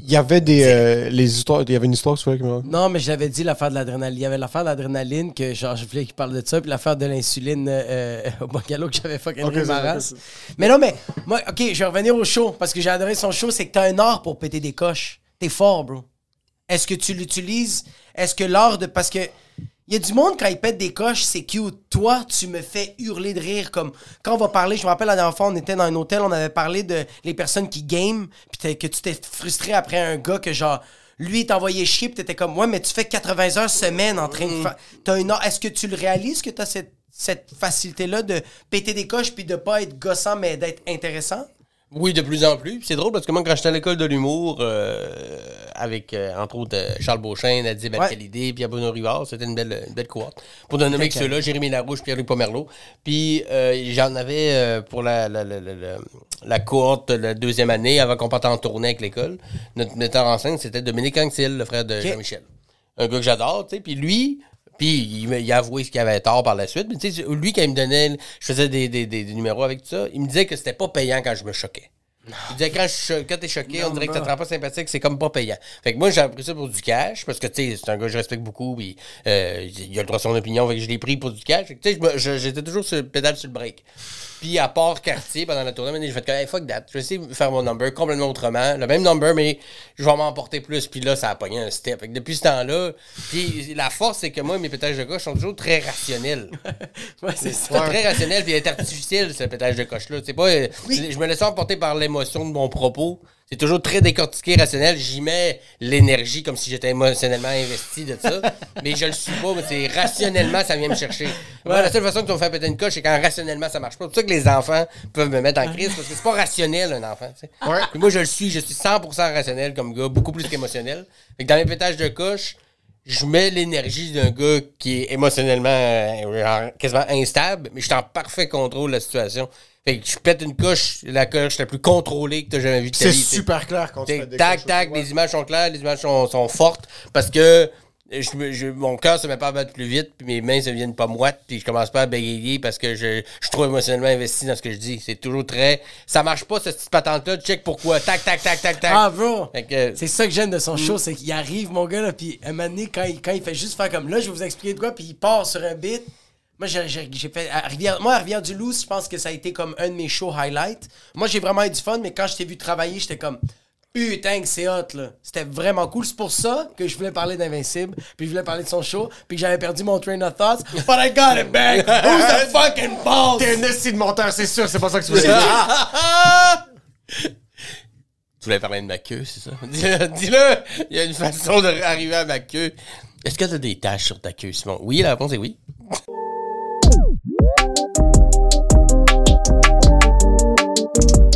Speaker 3: Il y avait des. euh, les histoires. Il y avait une histoire, tu vois, qui me-
Speaker 2: Non, mais je l'avais dit, l'affaire de l'adrénaline. Il y avait l'affaire de l'adrénaline, que genre, je voulais qu'il parle de ça, puis l'affaire de l'insuline euh, au Bungalow que j'avais fucking
Speaker 3: Ok,
Speaker 2: ri
Speaker 3: c'est
Speaker 2: ma
Speaker 3: vrai,
Speaker 2: race. Mais non, mais, moi, ok, je vais revenir au show, parce que j'ai adoré son show, c'est que t'as un art pour péter des coches. T'es fort, bro. Est-ce que tu l'utilises? Est-ce que l'art de. Parce que. Il y a du monde, quand ils pètent des coches, c'est cute. Toi, tu me fais hurler de rire. Comme quand on va parler, je me rappelle la dernière fois, on était dans un hôtel, on avait parlé de les personnes qui game, puis que tu t'es frustré après un gars que genre. Lui, il t'envoyait chier, puis t'étais comme, ouais, mais tu fais 80 heures semaine en train de faire. T'as une Est-ce que tu le réalises que t'as cette, cette facilité-là de péter des coches, puis de pas être gossant, mais d'être intéressant?
Speaker 4: Oui, de plus en plus. C'est drôle parce que moi, quand j'étais à l'école de l'humour, euh, avec, euh, entre autres, euh, Charles Beauchin, Nadine
Speaker 2: Ouais.
Speaker 4: Puis Bruno Rivard, c'était une belle, une belle cohorte. Pour ne nommer que ceux-là, Jérémy Larouche, Pierre-Luc Pomerleau. Puis euh, j'en avais euh, pour la, la, la, la, la- la cohorte de la deuxième année, avant qu'on parte en tournée avec l'école. Notre metteur en scène, c'était Dominique Anctil, le frère de. Jean-Michel. Un gars que j'adore, tu sais. Puis lui, puis il, il ce qu'il avait tort par la suite. Mais tu sais, lui, quand il me donnait, je faisais des numéros avec tout ça, il me disait que c'était pas payant quand je me choquais. Il disait quand, je quand t'es choqué, on dirait que ça te rend pas sympathique, c'est comme pas payant. Fait que moi, j'ai appris ça pour du cash, parce que, tu sais, c'est un gars que je respecte beaucoup, puis euh, il a le droit à son opinion, fait que je l'ai pris pour du cash. Tu sais, j'étais toujours sur le pédale sur le break. Puis à part quartier, pendant la tournée, j'ai fait comme, hey, fuck that, je vais essayer de faire mon number complètement autrement, le même number, mais je vais m'emporter plus. Puis là, ça a pogné un step. Fait que depuis ce temps-là, puis la force, c'est que moi, mes pétages de coche sont toujours très rationnels.
Speaker 2: Ouais, c'est ça.
Speaker 4: très rationnel puis il est artificiel, ce pétage de coche-là. C'est pas, euh, Je me laisse emporter par l'émotion de mon propos. C'est toujours très décortiqué, rationnel. J'y mets l'énergie comme si j'étais émotionnellement investi de ça. mais je le suis pas, mais c'est rationnellement, ça vient me chercher. Moi, la seule façon que tu me fais péter une coche, c'est quand rationnellement ça marche pas. C'est pour ça que les enfants peuvent me mettre en crise, parce que c'est pas rationnel, un enfant.
Speaker 3: Ouais.
Speaker 4: Puis moi, je le suis, je suis 100% rationnel comme gars, beaucoup plus qu'émotionnel. Fait que dans mes pétages de coche, je mets l'énergie d'un gars qui est émotionnellement euh, genre, quasiment instable, mais je suis en parfait contrôle de la situation. Fait que je pète une coche, la coche la plus contrôlée que tu as jamais vue de ta
Speaker 3: C'est
Speaker 4: vie. t'sais.
Speaker 3: super clair quand tu fais des
Speaker 4: Tac, tac, les images sont claires, les images sont, sont fortes, parce que je, mon cœur se met pas à battre plus vite, puis mes mains ne deviennent pas moites, puis je commence pas à bégayer parce que je, je suis trop émotionnellement investi dans ce que je dis. C'est toujours très... Ça marche pas, cette petite patente-là, check pourquoi. Tac, tac, tac, tac, tac.
Speaker 2: Ah, bro!
Speaker 4: Fait que-
Speaker 2: C'est ça que j'aime de son show, c'est qu'il arrive, mon gars, là, puis un moment donné, quand il, quand il fait juste faire comme là, je vais vous expliquer de quoi, puis il part sur un beat. Moi, j'ai fait. À Rivière, moi, à Rivière-du-Loup, je pense que ça a été comme un de mes shows highlights. Moi, j'ai vraiment eu du fun, mais quand je t'ai vu travailler, j'étais comme. Putain, que c'est hot, là. C'était vraiment cool. C'est pour ça que je voulais parler d'Invincible, puis je voulais parler de son show, puis que j'avais perdu mon train of thoughts. But I got it back! Who's the fucking boss?
Speaker 3: T'es un esti de menteur, c'est sûr, c'est pas ça que tu voulais dire.
Speaker 4: Tu voulais parler de ma queue, c'est ça? Dis-le! Il y a une façon d'arriver à ma queue. Est-ce que tu as des taches sur ta queue, Simon? Oui, la réponse est oui. you